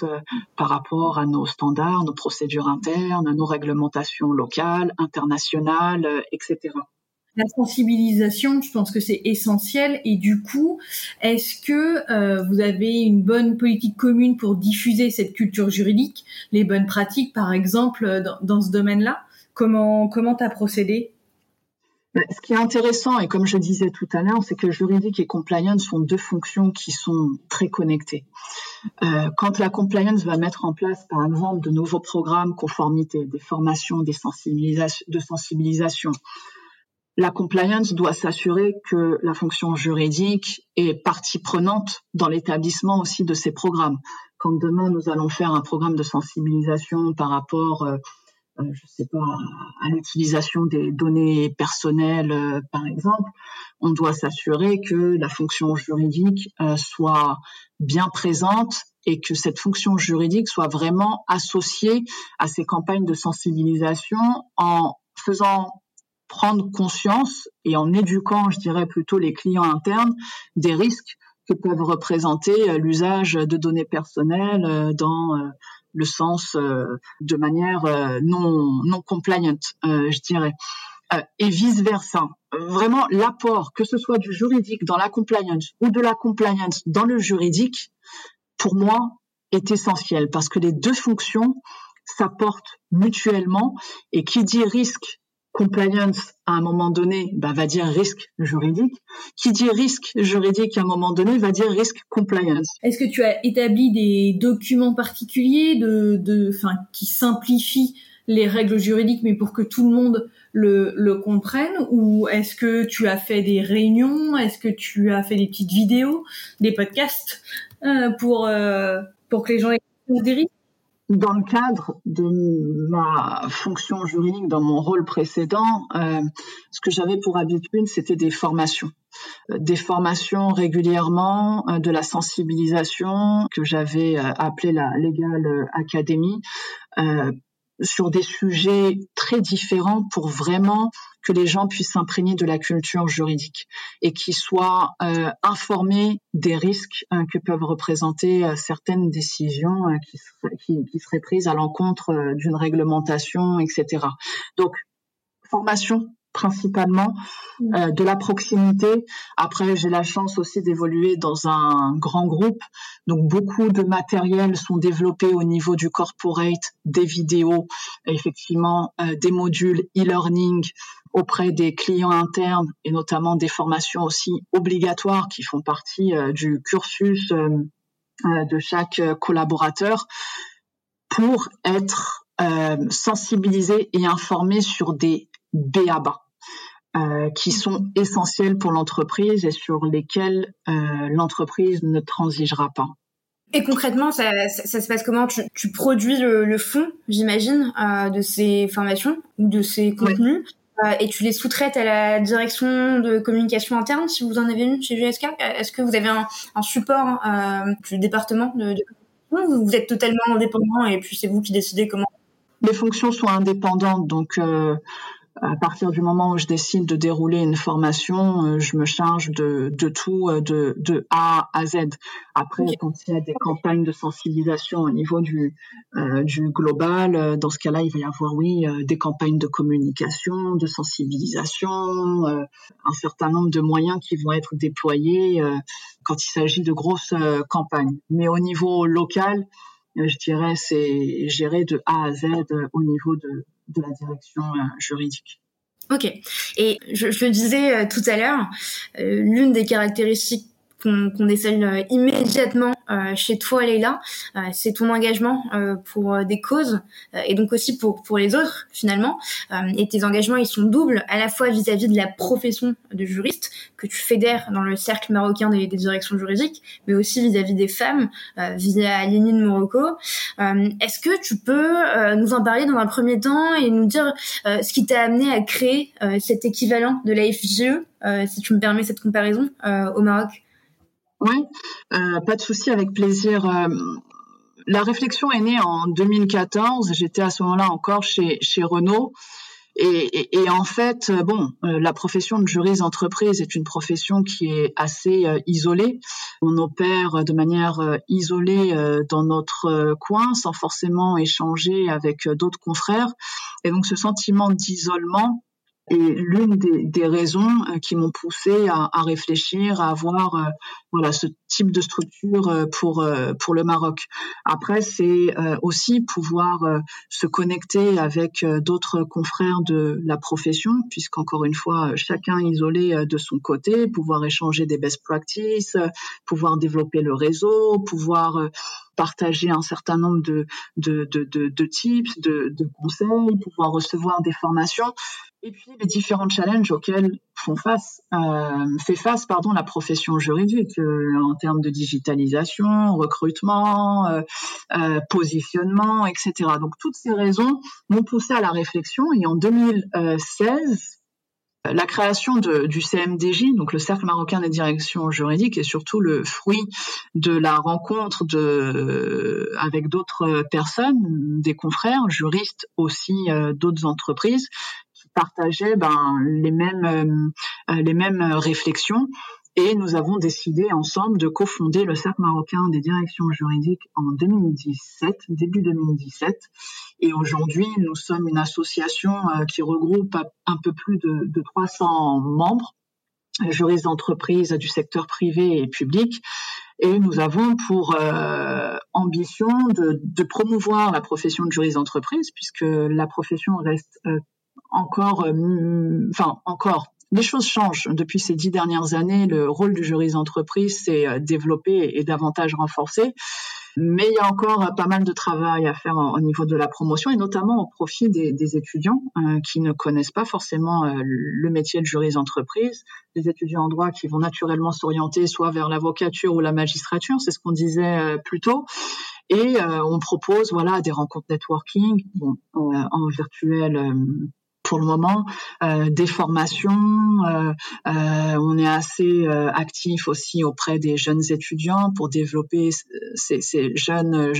par rapport à nos standards, nos procédures internes, nos réglementations locales, internationales, etc. La sensibilisation, je pense que c'est essentiel. Et du coup, est-ce que vous avez une bonne politique commune pour diffuser cette culture juridique, les bonnes pratiques, par exemple, dans, ce domaine-là? Comment comment t'as procédé? Ce qui est intéressant, et comme je disais tout à l'heure, c'est que juridique et compliance sont deux fonctions qui sont très connectées. Euh, quand la compliance va mettre en place, par exemple, de nouveaux programmes conformité, des formations, des sensibilisations, de sensibilisation, la compliance doit s'assurer que la fonction juridique est partie prenante dans l'établissement aussi de ces programmes. Quand demain nous allons faire un programme de sensibilisation par rapport euh, je sais pas, à l'utilisation des données personnelles, euh, par exemple, on doit s'assurer que la fonction juridique euh, soit bien présente et que cette fonction juridique soit vraiment associée à ces campagnes de sensibilisation en faisant prendre conscience et en éduquant, je dirais plutôt les clients internes, des risques que peuvent représenter l'usage de données personnelles dans le sens euh, de manière euh, non non compliant, euh, je dirais, et vice versa. Vraiment, l'apport, que ce soit du juridique dans la compliance ou de la compliance dans le juridique, pour moi, est essentiel parce que les deux fonctions s'apportent mutuellement et qui dit risque compliance à un moment donné bah, va dire risque juridique. Qui dit risque juridique à un moment donné va dire risque compliance. Est-ce que tu as établi des documents particuliers de, de, enfin, qui simplifient les règles juridiques, mais pour que tout le monde le, le comprenne? Ou est-ce que tu as fait des réunions? Est-ce que tu as fait des petites vidéos, des podcasts euh, pour euh, pour que les gens aient des risques? Dans le cadre de ma fonction juridique, dans mon rôle précédent, euh, ce que j'avais pour habitude, c'était des formations. Euh, des formations régulièrement, euh, de la sensibilisation que j'avais appelée la Legal Academy, sur des sujets très différents pour vraiment que les gens puissent s'imprégner de la culture juridique et qu'ils soient euh, informés des risques hein, que peuvent représenter euh, certaines décisions euh, qui, qui, qui, seraient prises à l'encontre d'une réglementation, etc. Donc, formation principalement mmh. euh, de la proximité. Après, j'ai la chance aussi d'évoluer dans un grand groupe. Donc, beaucoup de matériel sont développés au niveau du corporate, des vidéos, effectivement, euh, des modules e-learning auprès des clients internes et notamment des formations aussi obligatoires qui font partie euh, du cursus de chaque collaborateur pour être sensibilisé et informé sur des BABA. Euh, qui sont essentiels pour l'entreprise et sur lesquels euh, l'entreprise ne transigera pas. Et concrètement, ça, ça, se passe comment? Tu, tu, produis le, le fond, j'imagine, euh, de ces formations ou de ces contenus, euh, et tu les sous-traites à la direction de communication interne, si vous en avez une chez GSK. Est-ce que vous avez un, un support euh, du département de, ou vous êtes totalement indépendant et puis c'est vous qui décidez comment? Les fonctions sont indépendantes, donc à partir du moment où je décide de dérouler une formation, euh, je me charge de, de tout, euh, de, de, A à Z. Après, quand il y a des campagnes de sensibilisation au niveau du, euh, du global, dans ce cas-là, il va y avoir, oui, des campagnes de communication, de sensibilisation, un certain nombre de moyens qui vont être déployés quand il s'agit de grosses campagnes. Mais au niveau local, je dirais, c'est géré de A à Z au niveau de, de la direction euh, juridique. Ok. Et je, le disais euh, tout à l'heure, euh, l'une des caractéristiques qu'on qu décèle immédiatement euh, chez toi, Leïla, euh, c'est ton engagement euh, pour des causes et donc aussi pour pour les autres finalement. et tes engagements, ils sont doubles, à la fois vis-à-vis de la profession de juriste que tu fédères dans le cercle marocain des, des directions juridiques, mais aussi vis-à-vis des femmes via Lénine Morocco. Est-ce que tu peux nous en parler dans un premier temps et nous dire ce qui t'a amené à créer cet équivalent de la FGE, si tu me permets cette comparaison, au Maroc? Oui, euh, pas de souci, avec plaisir. Euh, la réflexion est née en 2014. J'étais à ce moment-là encore chez, chez Renault. Et, en fait, euh, bon, la profession de juriste d'entreprise est une profession qui est assez isolée. On opère de manière isolée dans notre coin, sans forcément échanger avec d'autres confrères. Et donc, ce sentiment d'isolement et l'une des, raisons euh, qui m'ont poussé à, réfléchir, à avoir euh, voilà ce type de structure euh, pour pour le Maroc. Après, c'est aussi pouvoir se connecter avec d'autres confrères de la profession, puisqu'encore une fois, chacun isolé de son côté, pouvoir échanger des best practices, pouvoir développer le réseau, pouvoir partager un certain nombre de, de, de, de, tips, de, de, conseils, pouvoir recevoir des formations et puis les différents challenges auxquels font face, euh, fait face pardon, la profession juridique euh, en termes de digitalisation, recrutement, euh, euh positionnement, etc. Donc toutes ces raisons m'ont poussé à la réflexion et en 2016, la création du CMDJ, donc le Cercle marocain des directions juridiques, est surtout le fruit de la rencontre de, avec d'autres personnes, des confrères, juristes aussi d'autres entreprises, partageaient ben, les mêmes euh, les mêmes réflexions et nous avons décidé ensemble de cofonder le Cercle marocain des directions juridiques en 2017, début 2017. Et aujourd'hui, nous sommes une association euh, qui regroupe un peu plus de, de 300 membres, juristes d'entreprise du secteur privé et public. Et nous avons pour euh, ambition de, promouvoir la profession de juriste d'entreprise, puisque la profession reste euh, encore, enfin encore. Les choses changent depuis ces dix dernières années. Le rôle du juriste d'entreprise s'est développé et davantage renforcé. Mais il y a encore euh, pas mal de travail à faire au niveau de la promotion et notamment au profit des, étudiants qui ne connaissent pas forcément le métier de juriste d'entreprise. Les étudiants en droit qui vont naturellement s'orienter soit vers l'avocature ou la magistrature, c'est ce qu'on disait plus tôt. Et on propose voilà des rencontres networking bon, en virtuel pour le moment euh, des formations. Euh, euh, on est assez actif aussi auprès des jeunes étudiants pour développer ces, jeunes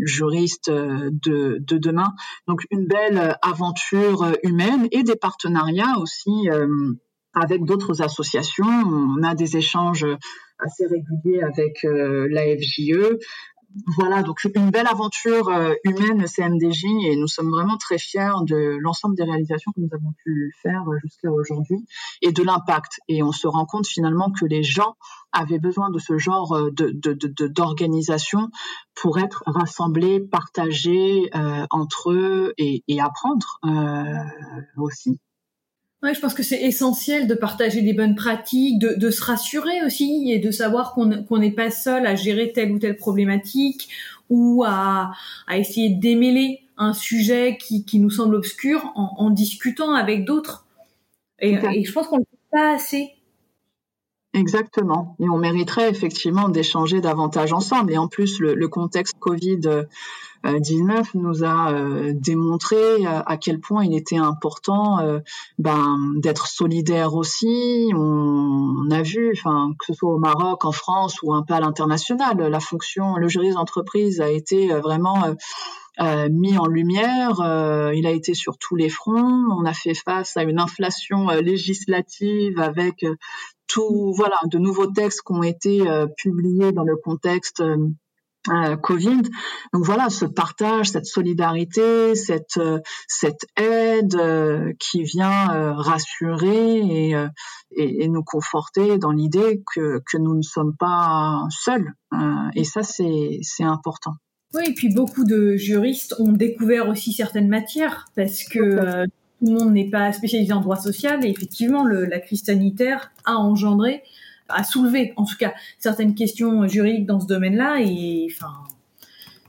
juristes de, de, demain. Donc une belle aventure humaine et des partenariats aussi avec d'autres associations. On a des échanges assez réguliers avec la FJE, voilà, donc une belle aventure euh, humaine CMDJ et nous sommes vraiment très fiers de l'ensemble des réalisations que nous avons pu faire euh, jusqu'à aujourd'hui et de l'impact. Et on se rend compte finalement que les gens avaient besoin de ce genre euh, de, d'organisation pour être rassemblés, partagés entre eux et, apprendre aussi je pense que c'est essentiel de partager des bonnes pratiques, de, se rassurer aussi et de savoir qu'on n'est pas seul à gérer telle ou telle problématique ou à, essayer de démêler un sujet qui, nous semble obscur en, discutant avec d'autres. Et, je pense qu'on ne le fait pas assez. Exactement. Et on mériterait effectivement d'échanger davantage ensemble. Et en plus, le, contexte Covid 19 nous a euh, démontré euh, à quel point il était important euh, ben, d'être solidaire aussi. On, a vu, enfin, que ce soit au Maroc, en France ou un peu à l'international, la fonction, le juriste d'entreprise a été vraiment mis en lumière. il a été sur tous les fronts. On a fait face à une inflation législative avec tout, voilà, de nouveaux textes qui ont été publiés dans le contexte euh, Covid. Donc voilà, ce partage, cette solidarité, cette euh, cette aide euh, qui vient rassurer et, et, nous conforter dans l'idée que que nous ne sommes pas seuls. et ça, c'est c'est important. Oui, et puis beaucoup de juristes ont découvert aussi certaines matières parce que tout le monde n'est pas spécialisé en droit social et effectivement le, la crise sanitaire a engendré à soulever, en tout cas, certaines questions juridiques dans ce domaine-là. Et enfin,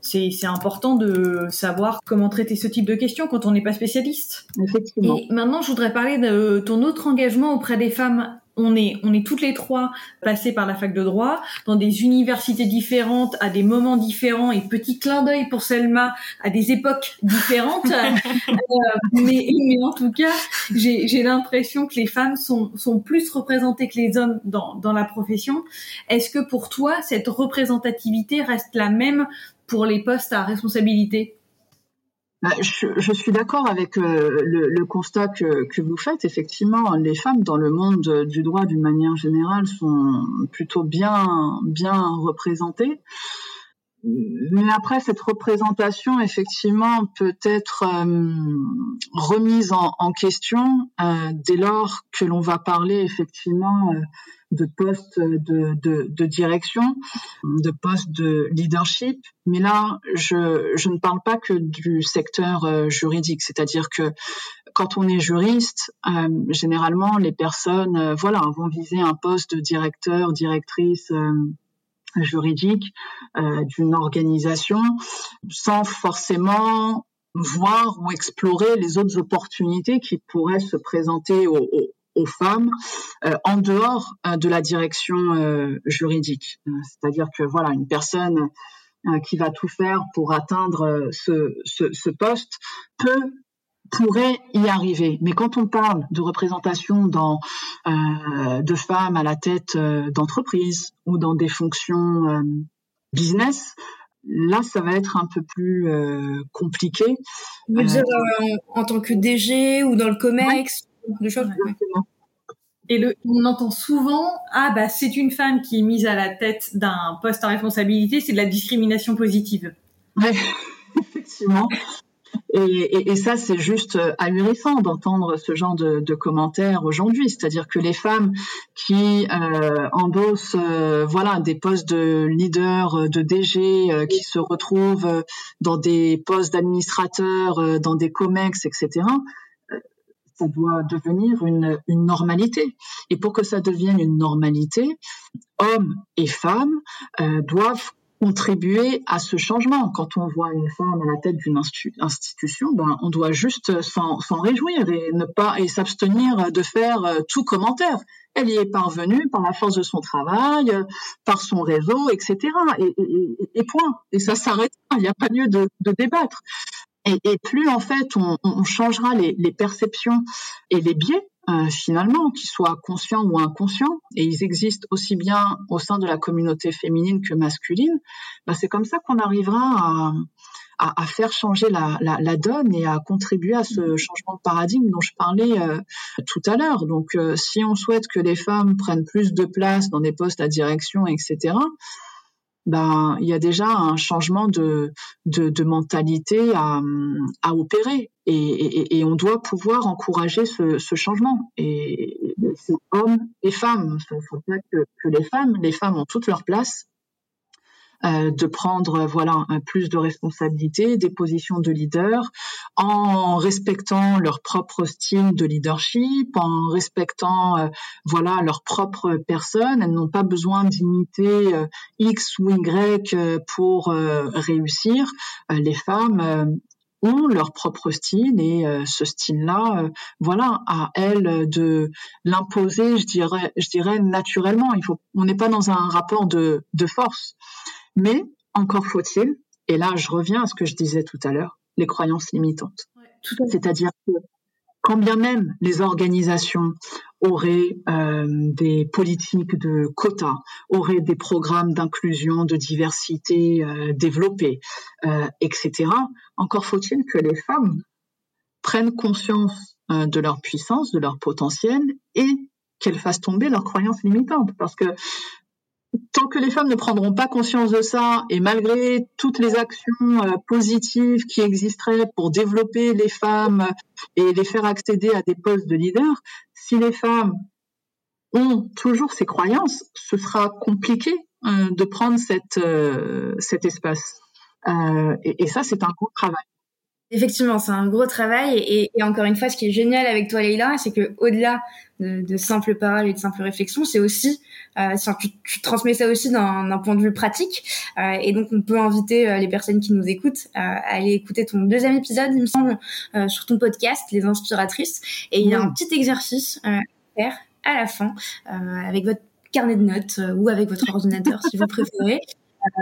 c'est important de savoir comment traiter ce type de questions quand on n'est pas spécialiste. Effectivement. Et maintenant, je voudrais parler de ton autre engagement auprès des femmes on est, on est toutes les trois passées par la fac de droit, dans des universités différentes, à des moments différents, et petit clin d'œil pour Selma, à des époques différentes. Euh, mais, mais, en tout cas, j'ai l'impression que les femmes sont, sont plus représentées que les hommes dans, dans la profession. Est-ce que pour toi, cette représentativité reste la même pour les postes à responsabilité? Bah, je, suis d'accord avec euh, le, constat que, vous faites. Effectivement, les femmes dans le monde du droit d'une manière générale sont plutôt bien, bien représentées. mais après, cette représentation, effectivement, peut être euh, remise en, en question euh, dès lors que l'on va parler, effectivement, euh, de postes de, direction, de postes de leadership. Mais là, je, ne parle pas que du secteur juridique, c'est-à-dire que quand on est juriste, généralement, les personnes, voilà, vont viser un poste de directeur, directrice juridique euh, d'une organisation sans forcément voir ou explorer les autres opportunités qui pourraient se présenter aux, aux, femmes euh, en dehors euh, de la direction euh, juridique. C'est-à-dire que voilà, une personne qui va tout faire pour atteindre ce, ce, ce poste peut pourrait y arriver. Mais quand on parle de représentation dans, de femmes à la tête d'entreprises ou dans des fonctions business, là, ça va être un peu plus euh, compliqué. Vous dire en, en, tant que DG ou dans le COMEX, ouais. et le, on entend souvent ah bah c'est une femme qui est mise à la tête d'un poste à responsabilité, c'est de la discrimination positive. Ouais, effectivement. Et, et, et, ça, c'est juste euh, ahurissant d'entendre ce genre de, de commentaires aujourd'hui. C'est-à-dire que les femmes qui euh, endossent euh, voilà, des postes de leader, de DG, euh, qui se retrouvent dans des postes d'administrateurs, dans des COMEX, etc., ça doit devenir une, normalité. Et pour que ça devienne une normalité, hommes et femmes euh, doivent contribuer à ce changement. Quand on voit une femme à la tête d'une institution, ben, on doit juste s'en réjouir et ne pas et s'abstenir de faire euh, tout commentaire. Elle y est parvenue par la force de son travail, par son réseau, etc. Et, point. Et ça s'arrête. Il n'y a pas lieu de débattre. Et, et, plus en fait on, on changera les, les, perceptions et les biais euh, finalement, qu'ils soient conscients ou inconscients, et ils existent aussi bien au sein de la communauté féminine que masculine, bah, c'est comme ça qu'on arrivera à, à, à, faire changer la, la, la, donne et à contribuer à ce changement de paradigme dont je parlais euh, tout à l'heure. Donc, euh, si on souhaite que les femmes prennent plus de place dans des postes à direction, etc., ben, il y a déjà un changement de, de, de mentalité à, à opérer. Et, et, et, on doit pouvoir encourager ce, ce changement. Et c'est hommes et femmes. Il faut pas que, que les femmes, les femmes ont toute leur place euh, de prendre voilà un plus de responsabilités, des positions de leader, en respectant leur propre style de leadership, en respectant euh, voilà leur propre personne. Elles n'ont pas besoin d'imiter euh, X ou Y pour réussir. les femmes ont leur propre style et euh, ce style-là, euh, voilà, à elles de l'imposer, je dirais, je dirais naturellement. Il faut, on n'est pas dans un rapport de, de force. Mais encore faut-il, et là je reviens à ce que je disais tout à l'heure, les croyances limitantes. Ouais, C'est-à-dire que quand bien même les organisations auraient euh, des politiques de quotas, auraient des programmes d'inclusion, de diversité euh, développés, euh, etc., encore faut-il que les femmes prennent conscience de leur puissance, de leur potentiel et qu'elles fassent tomber leurs croyances limitantes. Parce que tant que les femmes ne prendront pas conscience de ça, et malgré toutes les actions euh, positives qui existeraient pour développer les femmes et les faire accéder à des postes de leader, si les femmes ont toujours ces croyances, ce sera compliqué euh, de prendre euh, cet espace. Et ça, c'est un gros travail. Effectivement, c'est un gros travail et, et, encore une fois, ce qui est génial avec toi, Leïla, c'est que au-delà de, de, simples paroles et de simples réflexions, c'est aussi, euh, tu, tu, transmets ça aussi d'un point de vue pratique. Euh, et donc, on peut inviter euh, les personnes qui nous écoutent euh, à aller écouter ton deuxième épisode, il me semble, euh, sur ton podcast, Les Inspiratrices. Et il y a un petit exercice à faire à la fin avec votre carnet de notes ou avec votre ordinateur, si vous préférez.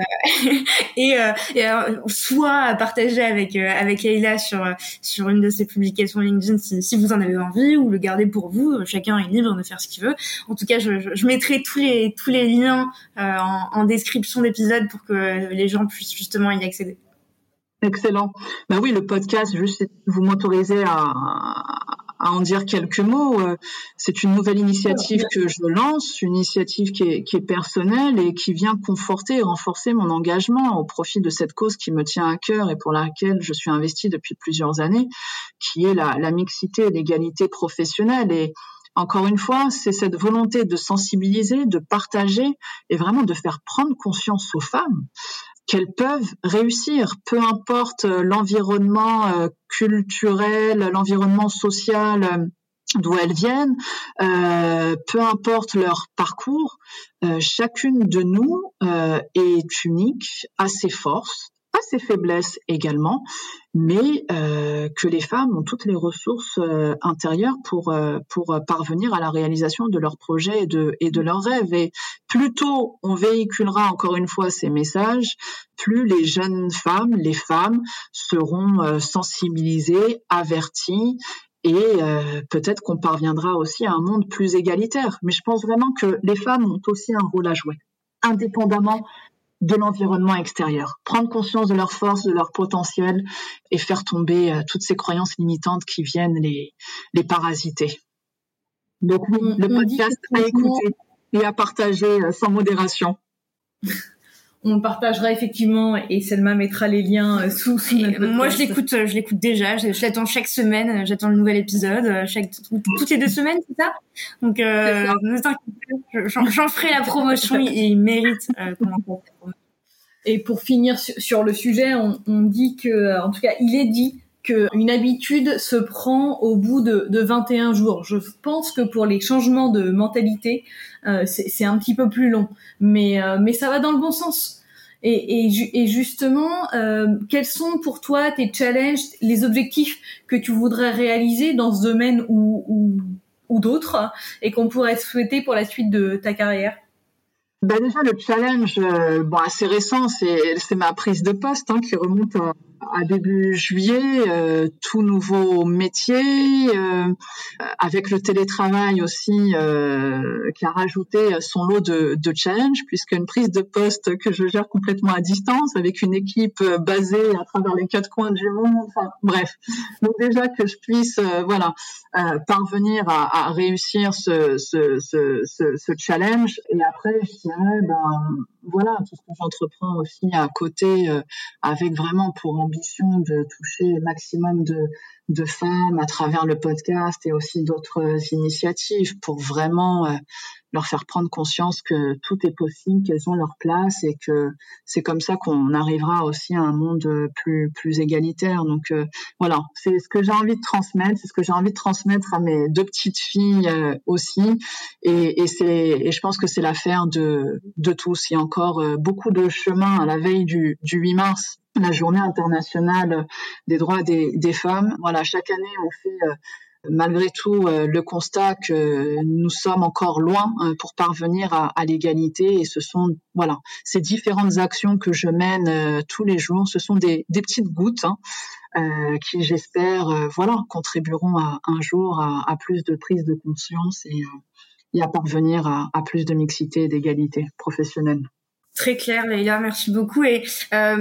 Euh, et, euh, alors, soit partager avec euh, avec Leïla sur sur une de ses publications LinkedIn si, si, vous en avez envie ou le garder pour vous. Chacun est libre de faire ce qu'il veut. En tout cas, je, je, je, mettrai tous les tous les liens en, en, description d'épisode pour que les gens puissent justement y accéder. Excellent. Ben oui, le podcast, juste vous m'autorisez à, à en dire quelques mots. C'est une nouvelle initiative que je lance, une initiative qui est, qui est personnelle et qui vient conforter et renforcer mon engagement au profit de cette cause qui me tient à cœur et pour laquelle je suis investie depuis plusieurs années, qui est la, la mixité et l'égalité professionnelle. Et encore une fois, c'est cette volonté de sensibiliser, de partager et vraiment de faire prendre conscience aux femmes qu'elles peuvent réussir, peu importe l'environnement euh, culturel, l'environnement social euh, d'où elles viennent, euh, peu importe leur parcours, chacune de nous est unique, a ses forces, a ses faiblesses également, mais euh, que les femmes ont toutes les ressources euh, intérieures pour euh, pour parvenir à la réalisation de leurs projets et de et de leurs rêves. Et plus tôt on véhiculera encore une fois ces messages, plus les jeunes femmes, les femmes seront sensibilisées, averties et peut-être qu'on parviendra aussi à un monde plus égalitaire. Mais je pense vraiment que les femmes ont aussi un rôle à jouer, indépendamment de l'environnement extérieur, prendre conscience de leurs forces, de leur potentiel et faire tomber euh, toutes ces croyances limitantes qui viennent les, les parasiter. Donc le podcast à écouter et à partager euh, sans modération. On partagera effectivement et Selma mettra les liens euh, sous, sous Moi, je l'écoute, je l'écoute déjà. Je, l'attends chaque semaine. J'attends le nouvel épisode. Chaque toutes les deux semaines, c'est ça? Donc, euh, j'en ferai la promotion. il, il mérite. Euh, et pour finir sur, le sujet, on, on, dit que, en tout cas, il est dit qu'une habitude se prend au bout de, de 21 jours. Je pense que pour les changements de mentalité, euh, c'est un petit peu plus long, mais euh, mais ça va dans le bon sens. Et, et, et justement, euh, quels sont pour toi tes challenges, les objectifs que tu voudrais réaliser dans ce domaine ou, ou, ou d'autres, et qu'on pourrait souhaiter pour la suite de ta carrière? Ben déjà le challenge, bon assez récent, c'est ma prise de poste hein, qui remonte à, à début juillet, euh, tout nouveau métier, euh, avec le télétravail aussi euh, qui a rajouté son lot de, de challenge, puisque une prise de poste que je gère complètement à distance, avec une équipe basée à travers les quatre coins du monde. Enfin, bref, donc déjà que je puisse, voilà, parvenir à, à réussir ce, ce, ce, ce, challenge. Et après, je dirais, ben voilà, tout ce que j'entreprends aussi à côté, avec vraiment pour ambition de toucher le maximum de, de femmes à travers le podcast et aussi d'autres initiatives pour vraiment euh, leur faire prendre conscience que tout est possible, qu'elles ont leur place et que c'est comme ça qu'on arrivera aussi à un monde plus plus égalitaire. Donc euh, voilà, c'est ce que j'ai envie de transmettre, c'est ce que j'ai envie de transmettre à mes deux petites filles euh, aussi. Et, et c'est et je pense que c'est l'affaire de de tous. Il y a encore beaucoup de chemin à la veille du, du 8 mars la journée internationale des droits des, femmes. Voilà, chaque année, on fait euh, malgré tout euh, le constat que nous sommes encore loin euh, pour parvenir à, l'égalité et ce sont voilà ces différentes actions que je mène tous les jours ce sont des, petites gouttes hein, qui j'espère voilà contribueront à, un jour à, à, plus de prise de conscience et, et à parvenir à, à plus de mixité et d'égalité professionnelle. Très clair, Leïla, merci beaucoup. Et euh,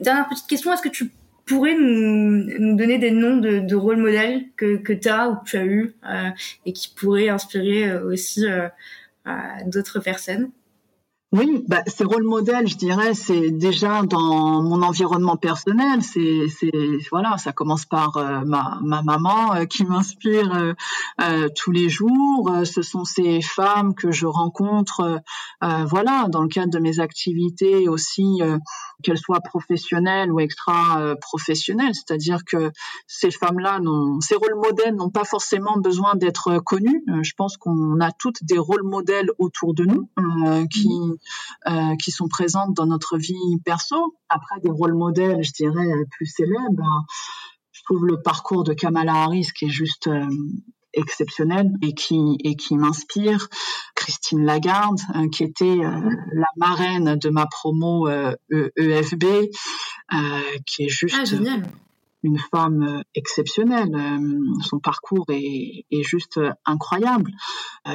dernière petite question, est-ce que tu pourrais nous, nous donner des noms de, de rôles modèles que, que tu as ou que tu as eu euh, et qui pourraient inspirer euh, aussi euh, d'autres personnes? Oui, bah, ces rôles modèles, je dirais, c'est déjà dans mon environnement personnel. C'est, c'est voilà, ça commence par euh, ma, ma maman euh, qui m'inspire euh, euh, tous les jours. Ce sont ces femmes que je rencontre, voilà, dans le cadre de mes activités aussi, qu'elles soient professionnelles ou extra professionnelles. C'est-à-dire que ces femmes-là, ces rôles modèles n'ont pas forcément besoin d'être connus. je pense qu'on a toutes des rôles modèles autour de nous qui qui sont présentes dans notre vie perso. Après, des rôles modèles, je dirais, plus célèbres, je trouve le parcours de Kamala Harris qui est juste euh, exceptionnel et qui et qui m'inspire. Christine Lagarde, euh, qui était la marraine de ma promo EFB, e qui est juste ah, une femme exceptionnelle. son parcours est, est juste incroyable.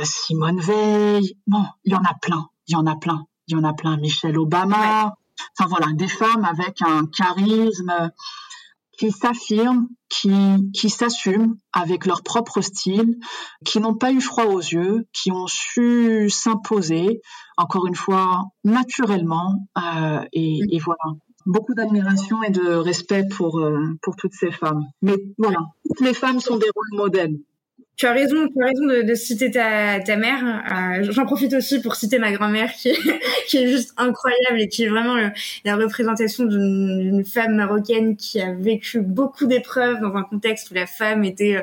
Simone Veil, bon, il y en a plein, il y en a plein il y en a plein, Michelle Obama, enfin voilà, des femmes avec un charisme qui s'affirment, qui, qui s'assument avec leur propre style, qui n'ont pas eu froid aux yeux, qui ont su s'imposer, encore une fois, naturellement. Euh, et, et, voilà, beaucoup d'admiration et de respect pour, euh, pour toutes ces femmes. Mais voilà, toutes les femmes sont des rôles modèles. Tu as raison, tu as raison de, de citer ta, ta mère. Euh, J'en profite aussi pour citer ma grand-mère qui, qui est juste incroyable et qui est vraiment la représentation d'une femme marocaine qui a vécu beaucoup d'épreuves dans un contexte où la femme était euh,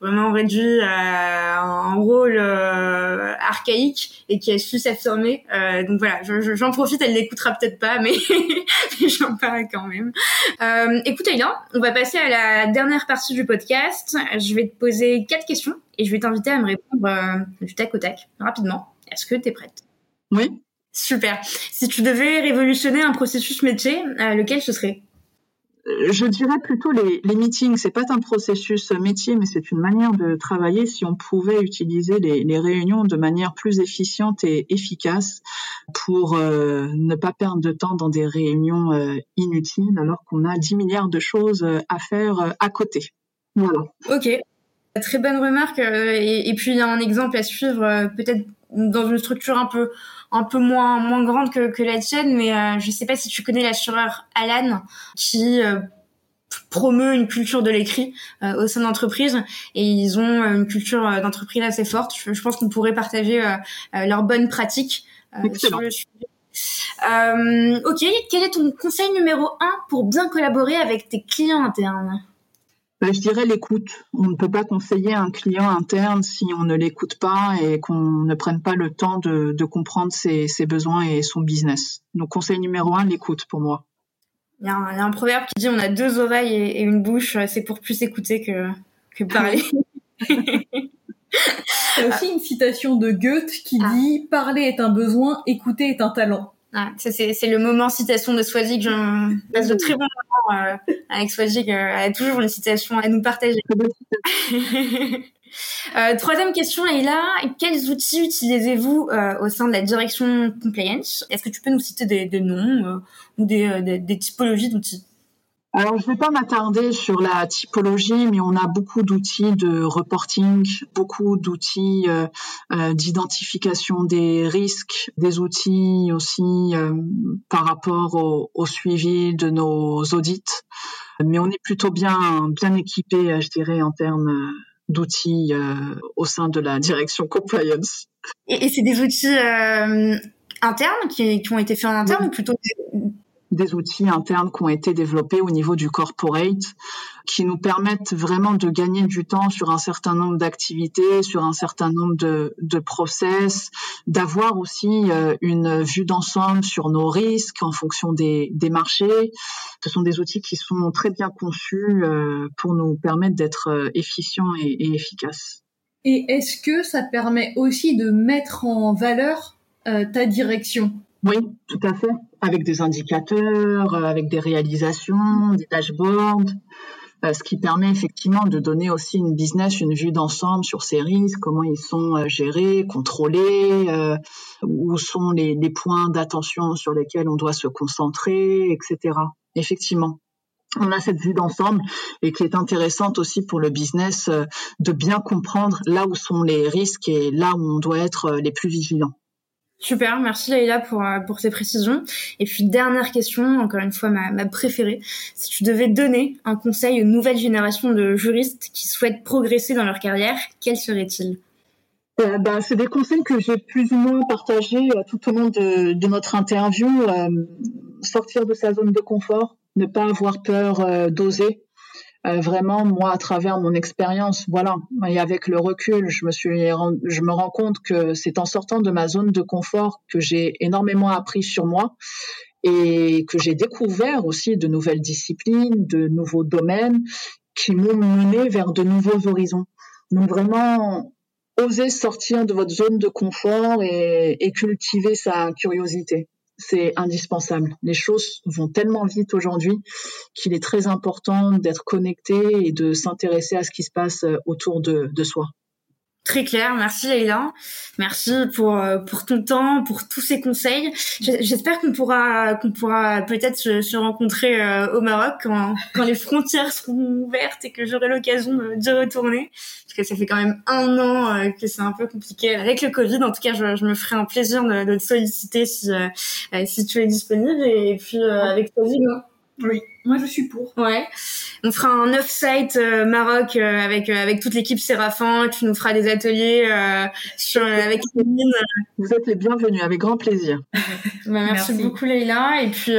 vraiment réduit à un rôle euh, archaïque et qui a su s'affirmer. Euh, donc voilà, j'en profite, elle l'écoutera peut-être pas, mais, j'en parle quand même. Euh, écoute on va passer à la dernière partie du podcast. Je vais te poser quatre questions et je vais t'inviter à me répondre euh, du tac au tac, rapidement. Est-ce que tu es prête? Oui. Super. Si tu devais révolutionner un processus métier, euh, lequel ce serait? Je dirais plutôt les, les meetings. C'est pas un processus métier, mais c'est une manière de travailler. Si on pouvait utiliser les, les réunions de manière plus efficiente et efficace pour euh, ne pas perdre de temps dans des réunions euh, inutiles, alors qu'on a 10 milliards de choses euh, à faire à côté. Voilà. Ok. Très bonne remarque. Et, et puis il y a un exemple à suivre, peut-être dans une structure un peu un peu moins moins grande que, que la tienne, mais euh, je sais pas si tu connais l'assureur Alan qui euh, promeut une culture de l'écrit euh, au sein d'entreprise et ils ont une culture d'entreprise assez forte. Je, pense qu'on pourrait partager leurs bonnes pratiques sur le sujet. ok, quel est ton conseil numéro un pour bien collaborer avec tes clients internes? Ben, je dirais l'écoute. On ne peut pas conseiller un client interne si on ne l'écoute pas et qu'on ne prenne pas le temps de, de comprendre ses, ses, besoins et son business. Donc conseil numéro un, l'écoute pour moi. Il y, a un, il y, a un, proverbe qui dit on a deux oreilles et, et une bouche, c'est pour plus écouter que, que parler. Il y a aussi une citation de Goethe qui ah. dit Parler est un besoin, écouter est un talent. C'est le moment citation de Swazik. Je passe de très bons moments euh, avec Swazik. Euh, elle a toujours une citation à nous partager. euh, troisième question, Leïla. Quels outils utilisez-vous au sein de la direction compliance? Est-ce que tu peux nous citer des, des noms ou des, des, des typologies d'outils? Alors, je ne vais pas m'attarder sur la typologie, mais on a beaucoup d'outils de reporting, beaucoup d'outils euh, euh, d'identification des risques, des outils aussi euh, par rapport au, au, suivi de nos audits. Mais on est plutôt bien bien équipé, je dirais, en termes d'outils euh, au sein de la direction compliance. Et, et c'est des outils internes qui, qui, ont été faits en interne oui. ou plutôt des outils internes qui ont été développés au niveau du corporate qui nous permettent vraiment de gagner du temps sur un certain nombre d'activités, sur un certain nombre de, de process, d'avoir aussi euh, une vue d'ensemble sur nos risques en fonction des, des, marchés. Ce sont des outils qui sont très bien conçus euh, pour nous permettre d'être euh, efficients et, et efficaces. Et est-ce que ça permet aussi de mettre en valeur euh, ta direction? Oui, tout à fait. Avec des indicateurs, euh, avec des réalisations, des dashboards, euh, ce qui permet effectivement de donner aussi une business, une vue d'ensemble sur ces risques, comment ils sont euh, gérés, contrôlés, où sont les, les points d'attention sur lesquels on doit se concentrer, etc. Effectivement on a cette vue d'ensemble et qui est intéressante aussi pour le business de bien comprendre là où sont les risques et là où on doit être les plus vigilants. Super, merci Leïla pour, euh, pour ces précisions. Et puis dernière question, encore une fois ma, ma préférée. Si tu devais donner un conseil aux nouvelles générations de juristes qui souhaitent progresser dans leur carrière, quel serait-il? Euh, ben, c'est des conseils que j'ai plus ou moins partagés euh, tout au long de, notre interview. Sortir de sa zone de confort, ne pas avoir peur d'oser, euh, vraiment moi à travers mon expérience voilà. Et avec le recul je me suis je me rends compte que c'est en sortant de ma zone de confort que j'ai énormément appris sur moi et que j'ai découvert aussi de nouvelles disciplines de nouveaux domaines qui m'ont mené vers de nouveaux horizons. Donc vraiment oser sortir de votre zone de confort et, et cultiver sa curiosité c'est indispensable. Les choses vont tellement vite aujourd'hui qu'il est très important d'être connecté et de s'intéresser à ce qui se passe euh, autour de, de soi. Très clair. Merci Leïla. Merci pour euh, pour ton temps, pour tous ces conseils. J'espère qu'on pourra qu'on pourra peut-être se, se, rencontrer euh, au Maroc quand quand les frontières seront ouvertes et que j'aurai l'occasion de, retourner. Parce que ça fait quand même un an euh, que c'est un peu compliqué avec le Covid. En tout cas, je, je me ferai un plaisir de, de te solliciter si si tu es disponible et puis avec toi, Oui, moi je suis pour. Ouais. On fera un off-site euh, Maroc euh, avec euh, avec toute l'équipe Séraphin. Tu nous feras des ateliers sur avec Céline. Vous êtes les bienvenus, avec grand plaisir. Bah, merci, beaucoup Leïla et puis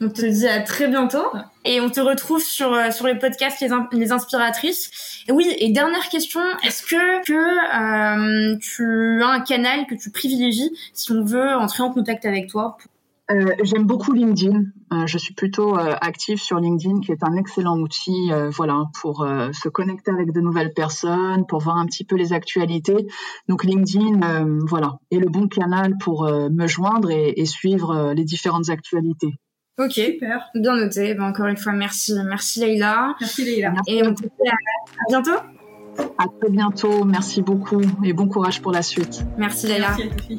on te dit à très bientôt et on te retrouve sur sur les podcasts les, les inspiratrices. Et oui, et dernière question, est-ce que que tu as un canal que tu privilégies si on veut entrer en contact avec toi euh, j'aime beaucoup LinkedIn. Euh, je suis plutôt euh, active sur LinkedIn, qui est un excellent outil, voilà, pour se connecter avec de nouvelles personnes, pour voir un petit peu les actualités. Donc LinkedIn, voilà, est le bon canal pour me joindre et, suivre les différentes actualités. Ok, super, bien noté. Ben, encore une fois, merci, merci Leïla. Merci Leïla. Et on te dit à, bientôt. À très bientôt. Merci beaucoup et bon courage pour la suite. Merci Leïla. Merci